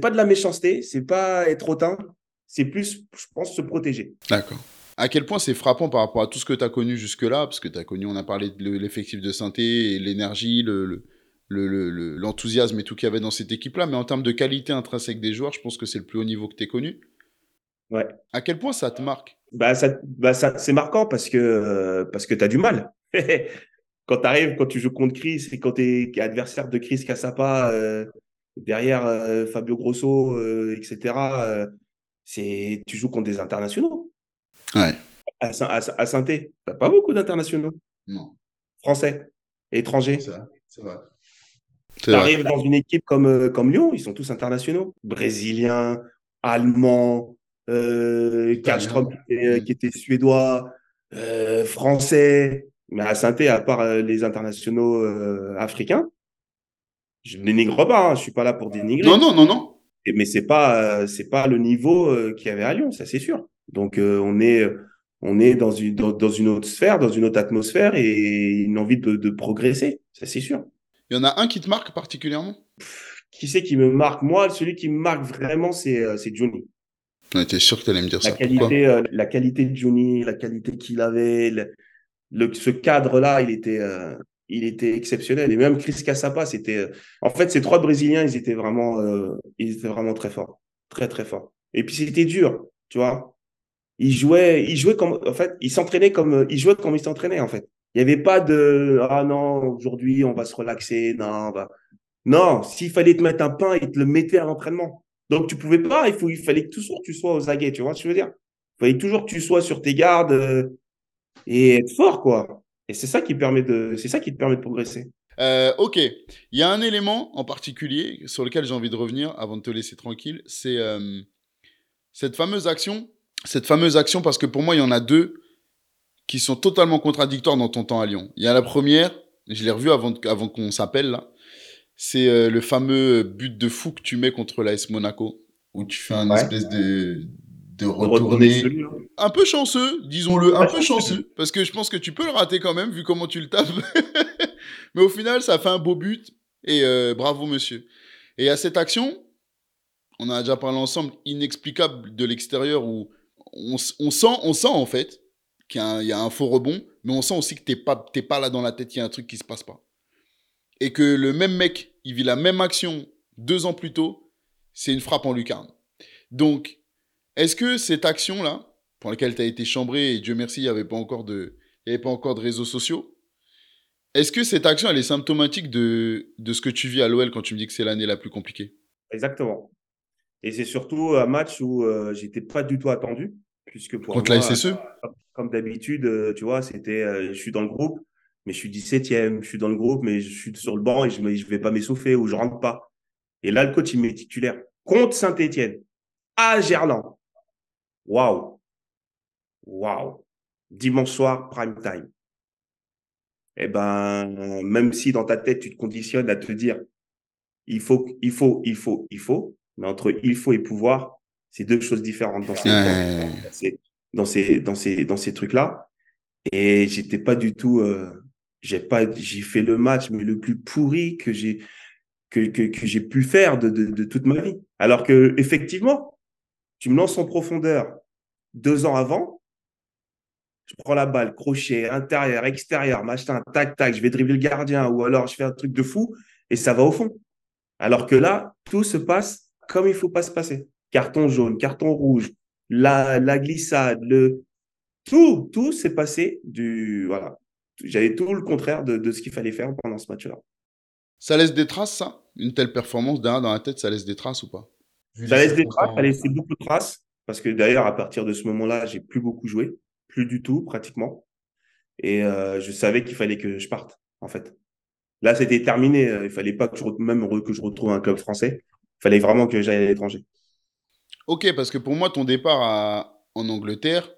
pas de la méchanceté, c'est pas être hautain, c'est plus, je pense, se protéger. D'accord. À quel point c'est frappant par rapport à tout ce que tu as connu jusque-là, parce que tu as connu, on a parlé de l'effectif de synthé, l'énergie, le, le- le- le- le- l'enthousiasme et tout qu'il y avait dans cette équipe-là, mais en termes de qualité intrinsèque des joueurs, je pense que c'est le plus haut niveau que tu aies connu. Ouais. À quel point ça te marque? Bah, ça, bah, ça, c'est marquant parce que, euh, parce que tu as du mal. quand tu arrives, quand tu joues contre Chris et quand tu es adversaire de Chris Cassapa, euh, derrière euh, Fabio Grosso, euh, etc., c'est, tu joues contre des internationaux. Ouais. À, Saint- à, à Saint-Thé, t'as pas beaucoup d'internationaux Non, français, étrangers. c'est vrai. C'est vrai. Tu arrives dans une équipe comme, comme Lyon, ils sont tous internationaux. Brésiliens, Allemands, Kallström qui était, qui était suédois, français. Mais à saint à part euh, les internationaux euh, africains, je ne dénigre pas, hein, je suis pas là pour dénigrer. Non, non, non, non. Et- Mais c'est pas, euh, c'est pas le niveau euh, qu'il y avait à Lyon, ça c'est sûr. Donc on est, on est dans une, dans, dans une autre sphère, dans une autre atmosphère et une envie de, de progresser, ça c'est sûr. Il y en a un qui te marque particulièrement? Qui c'est qui me marque? Moi, celui qui me marque vraiment, c'est Johnny. Ouais, T'es sûr que t'allais me dire La ça. Qualité, la qualité de Johnny, la qualité qu'il avait, le, le- ce cadre-là, il était, euh, il était exceptionnel. Et même Chris Cassapa, c'était. euh, en fait, ces trois Brésiliens, ils étaient vraiment, euh, ils étaient vraiment très forts, très très forts. Et puis c'était dur, tu vois. Ils jouaient, ils jouaient comme, en fait, ils s'entraînaient comme, ils jouaient comme ils s'entraînaient en fait. Il n'y avait pas de ah non aujourd'hui on va se relaxer, non, on va- non. S'il fallait te mettre un pain, ils te le mettaient à l'entraînement. Donc tu pouvais pas, il faut, il fallait que toujours tu sois aux aguets, tu vois ce que je veux dire? Il fallait toujours que tu sois sur tes gardes et être fort quoi. Et c'est ça qui permet de, c'est ça qui te permet de progresser. Euh, ok, il y a un élément en particulier sur lequel j'ai envie de revenir avant de te laisser tranquille, c'est euh, cette fameuse action, cette fameuse action parce que pour moi il y en a deux qui sont totalement contradictoires dans ton temps à Lyon. Il y a la première, je l'ai revu avant, avant qu'on s'appelle là, c'est euh, le fameux but de fou que tu mets contre l'AS Monaco où tu fais un Ouais. espèce de de retourner celui-là. un peu chanceux, disons-le, un peu chanceux, parce que je pense que tu peux le rater quand même, vu comment tu le tapes. Mais au final, ça fait un beau but, et euh, bravo, monsieur. Et à cette action, on a déjà parlé ensemble, inexplicable de l'extérieur, où on, sent, on sent en fait qu'il y, a un- il y a un faux rebond, mais on sent aussi que t'es pas, pas là dans la tête, il y a un truc qui se passe pas. Et que le même mec, il vit la même action deux ans plus tôt, c'est une frappe en lucarne. Donc, est-ce que cette action-là, pour laquelle tu as été chambré, et Dieu merci, il n'y avait, pas encore de- il y avait pas encore de réseaux sociaux, est-ce que cette action, elle est symptomatique de, de ce que tu vis à l'OL quand tu me dis que c'est l'année la plus compliquée? Exactement. Et c'est surtout un match où euh, j'étais pas du tout attendu, puisque pour Contre la moi, SSE comme, comme d'habitude, euh, tu vois, c'était, euh, je suis dans le groupe, mais je suis 17e, je suis dans le groupe, mais je suis sur le banc et je ne vais pas m'essouffler ou je rentre pas. Et là, le coach, il met titulaire contre Saint-Etienne, à Gerland. Waouh! Waouh! Dimanche soir, prime time. Eh ben, même si dans ta tête, tu te conditionnes à te dire, il faut, il faut, il faut, il faut, mais entre il faut et pouvoir, c'est deux choses différentes dans ces, Ouais. dans ces, dans ces, dans ces, dans ces trucs-là. Et j'étais pas du tout, euh, j'ai pas, j'ai fait le match, mais le plus pourri que j'ai, que, que, que j'ai pu faire de, de, de toute ma vie. Alors que, effectivement, tu me lances en profondeur deux ans avant, je prends la balle, crochet, intérieur, extérieur, machin, tac, tac, je vais dribbler le gardien ou alors je fais un truc de fou et ça va au fond. Alors que là, tout se passe comme il faut pas se passer. carton jaune, carton rouge, la, glissade, le tout, tout s'est passé du voilà. J'avais tout le contraire de, de ce qu'il fallait faire pendant ce match-là. Ça laisse des traces, ça? Une telle performance derrière dans la tête, ça laisse des traces ou pas? Ça laisse des traces, ça laisse beaucoup de traces. Parce que d'ailleurs, à partir de ce moment-là, j'ai plus beaucoup joué, plus du tout pratiquement. Et euh, je savais qu'il fallait que je parte, en fait. Là, c'était terminé. Il fallait pas que je, même que je retrouve un club français. Il fallait vraiment que j'aille à l'étranger. Ok, parce que pour moi, ton départ en Angleterre,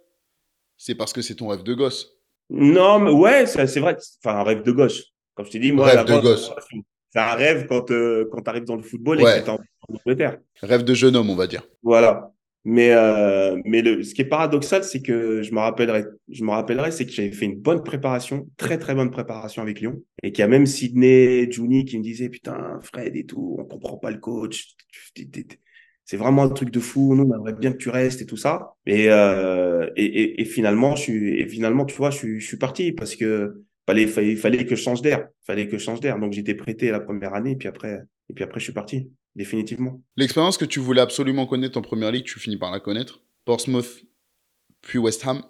c'est parce que c'est ton rêve de gosse. Non, mais ouais, c'est vrai. Enfin, un rêve de gosse. Comme je t'ai dit, moi, rêve de gosse. C'est un rêve quand, euh, quand tu arrives dans le football et que tu es en Angleterre. Rêve de jeune homme, on va dire. Voilà. Mais, euh, mais le, ce qui est paradoxal, c'est que je me rappellerai, je me rappellerai, c'est que j'avais fait une bonne préparation, très très bonne préparation avec Lyon, et qu'il y a même Sydney, Juni qui me disait putain Fred et tout, on comprend pas le coach, c'est vraiment un truc de fou, nous on aimerait bien que tu restes et tout ça. Et euh, et, et, et, finalement, je suis, et finalement, tu vois, je suis, je suis parti parce que fallait, fallait, fallait que je change d'air, fallait que je change d'air. Donc j'étais prêté la première année, et puis après, et puis après je suis parti définitivement. L'expérience que tu voulais absolument connaître en première ligue, tu finis par la connaître. Portsmouth, puis West Ham.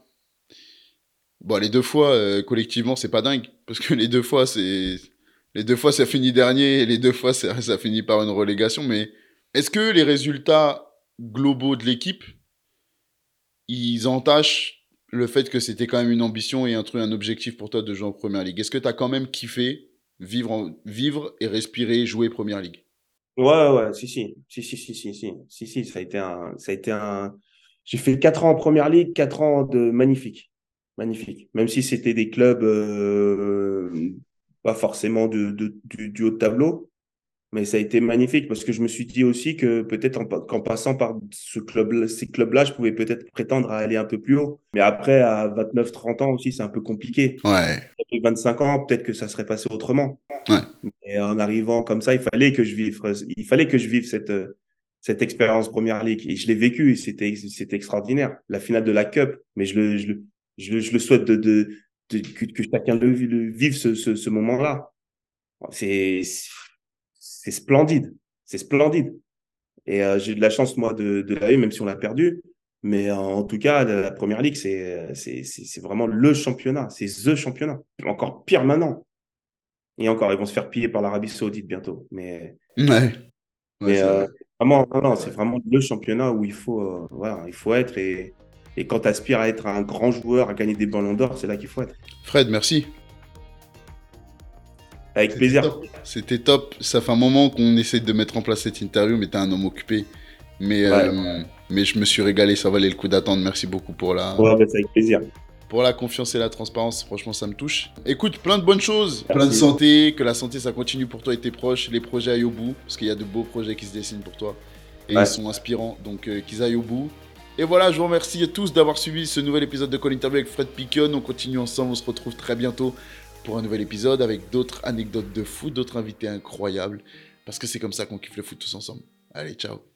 Bon, les deux fois, euh, collectivement, c'est pas dingue. Parce que les deux fois, c'est. Les deux fois, ça finit dernier, et les deux fois, ça, finit par une relégation. Mais est-ce que les résultats globaux de l'équipe, ils entachent le fait que c'était quand même une ambition et un truc, un objectif pour toi de jouer en première ligue? Est-ce que tu as quand même kiffé vivre, vivre et respirer, jouer première ligue? Ouais, ouais, si, si, si, si, si, si, si, si, ça a été un, ça a été un. J'ai fait quatre ans en première ligue, quatre ans de magnifique, magnifique. Même si c'était des clubs euh, pas forcément de, de, du, du haut de tableau, mais ça a été magnifique parce que je me suis dit aussi que peut-être qu'en passant par ce club, ces clubs-là, je pouvais peut-être prétendre à aller un peu plus haut. Mais après, à 29-30 ans aussi, c'est un peu compliqué. Ouais. 25 ans, peut-être que ça serait passé autrement. Ouais. Et en arrivant comme ça, il fallait que je vive, il fallait que je vive cette, cette expérience Première Ligue. Et je l'ai vécu et c'était, c'était extraordinaire. La finale de la Cup, mais je le, je le, je le, souhaite de, de, de que, que, chacun le, vive ce, ce, ce moment-là. C'est, c'est splendide. C'est splendide. Et euh, j'ai eu de la chance, moi, de, de la même si on l'a perdu. Mais en tout cas, la première ligue, c'est, c'est, c'est vraiment le championnat. C'est the championnat. Encore pire maintenant. Et encore, ils vont se faire piller par l'Arabie Saoudite bientôt. Mais, ouais. mais euh, vraiment, non, c'est vraiment le championnat où il faut, euh, voilà, il faut être. Et, et quand tu aspires à être un grand joueur, à gagner des ballons d'or, c'est là qu'il faut être. Fred, merci. Avec plaisir. C'était top. Ça fait un moment qu'on essaie de mettre en place cette interview, mais t'es un homme occupé. Mais, euh, mais je me suis régalé, ça valait le coup d'attendre. Merci beaucoup pour la. Ouais, avec plaisir. Pour la confiance et la transparence, franchement, ça me touche. Écoute, plein de bonnes choses, plein de santé, que la santé, ça continue pour toi et tes proches, les projets aillent au bout, parce qu'il y a de beaux projets qui se dessinent pour toi. Et ils sont inspirants, donc euh, qu'ils aillent au bout. Et voilà, je vous remercie tous d'avoir suivi ce nouvel épisode de Call Interview avec Fred Piquion. On continue ensemble, on se retrouve très bientôt pour un nouvel épisode avec d'autres anecdotes de foot, d'autres invités incroyables, parce que c'est comme ça qu'on kiffe le foot tous ensemble. Allez, ciao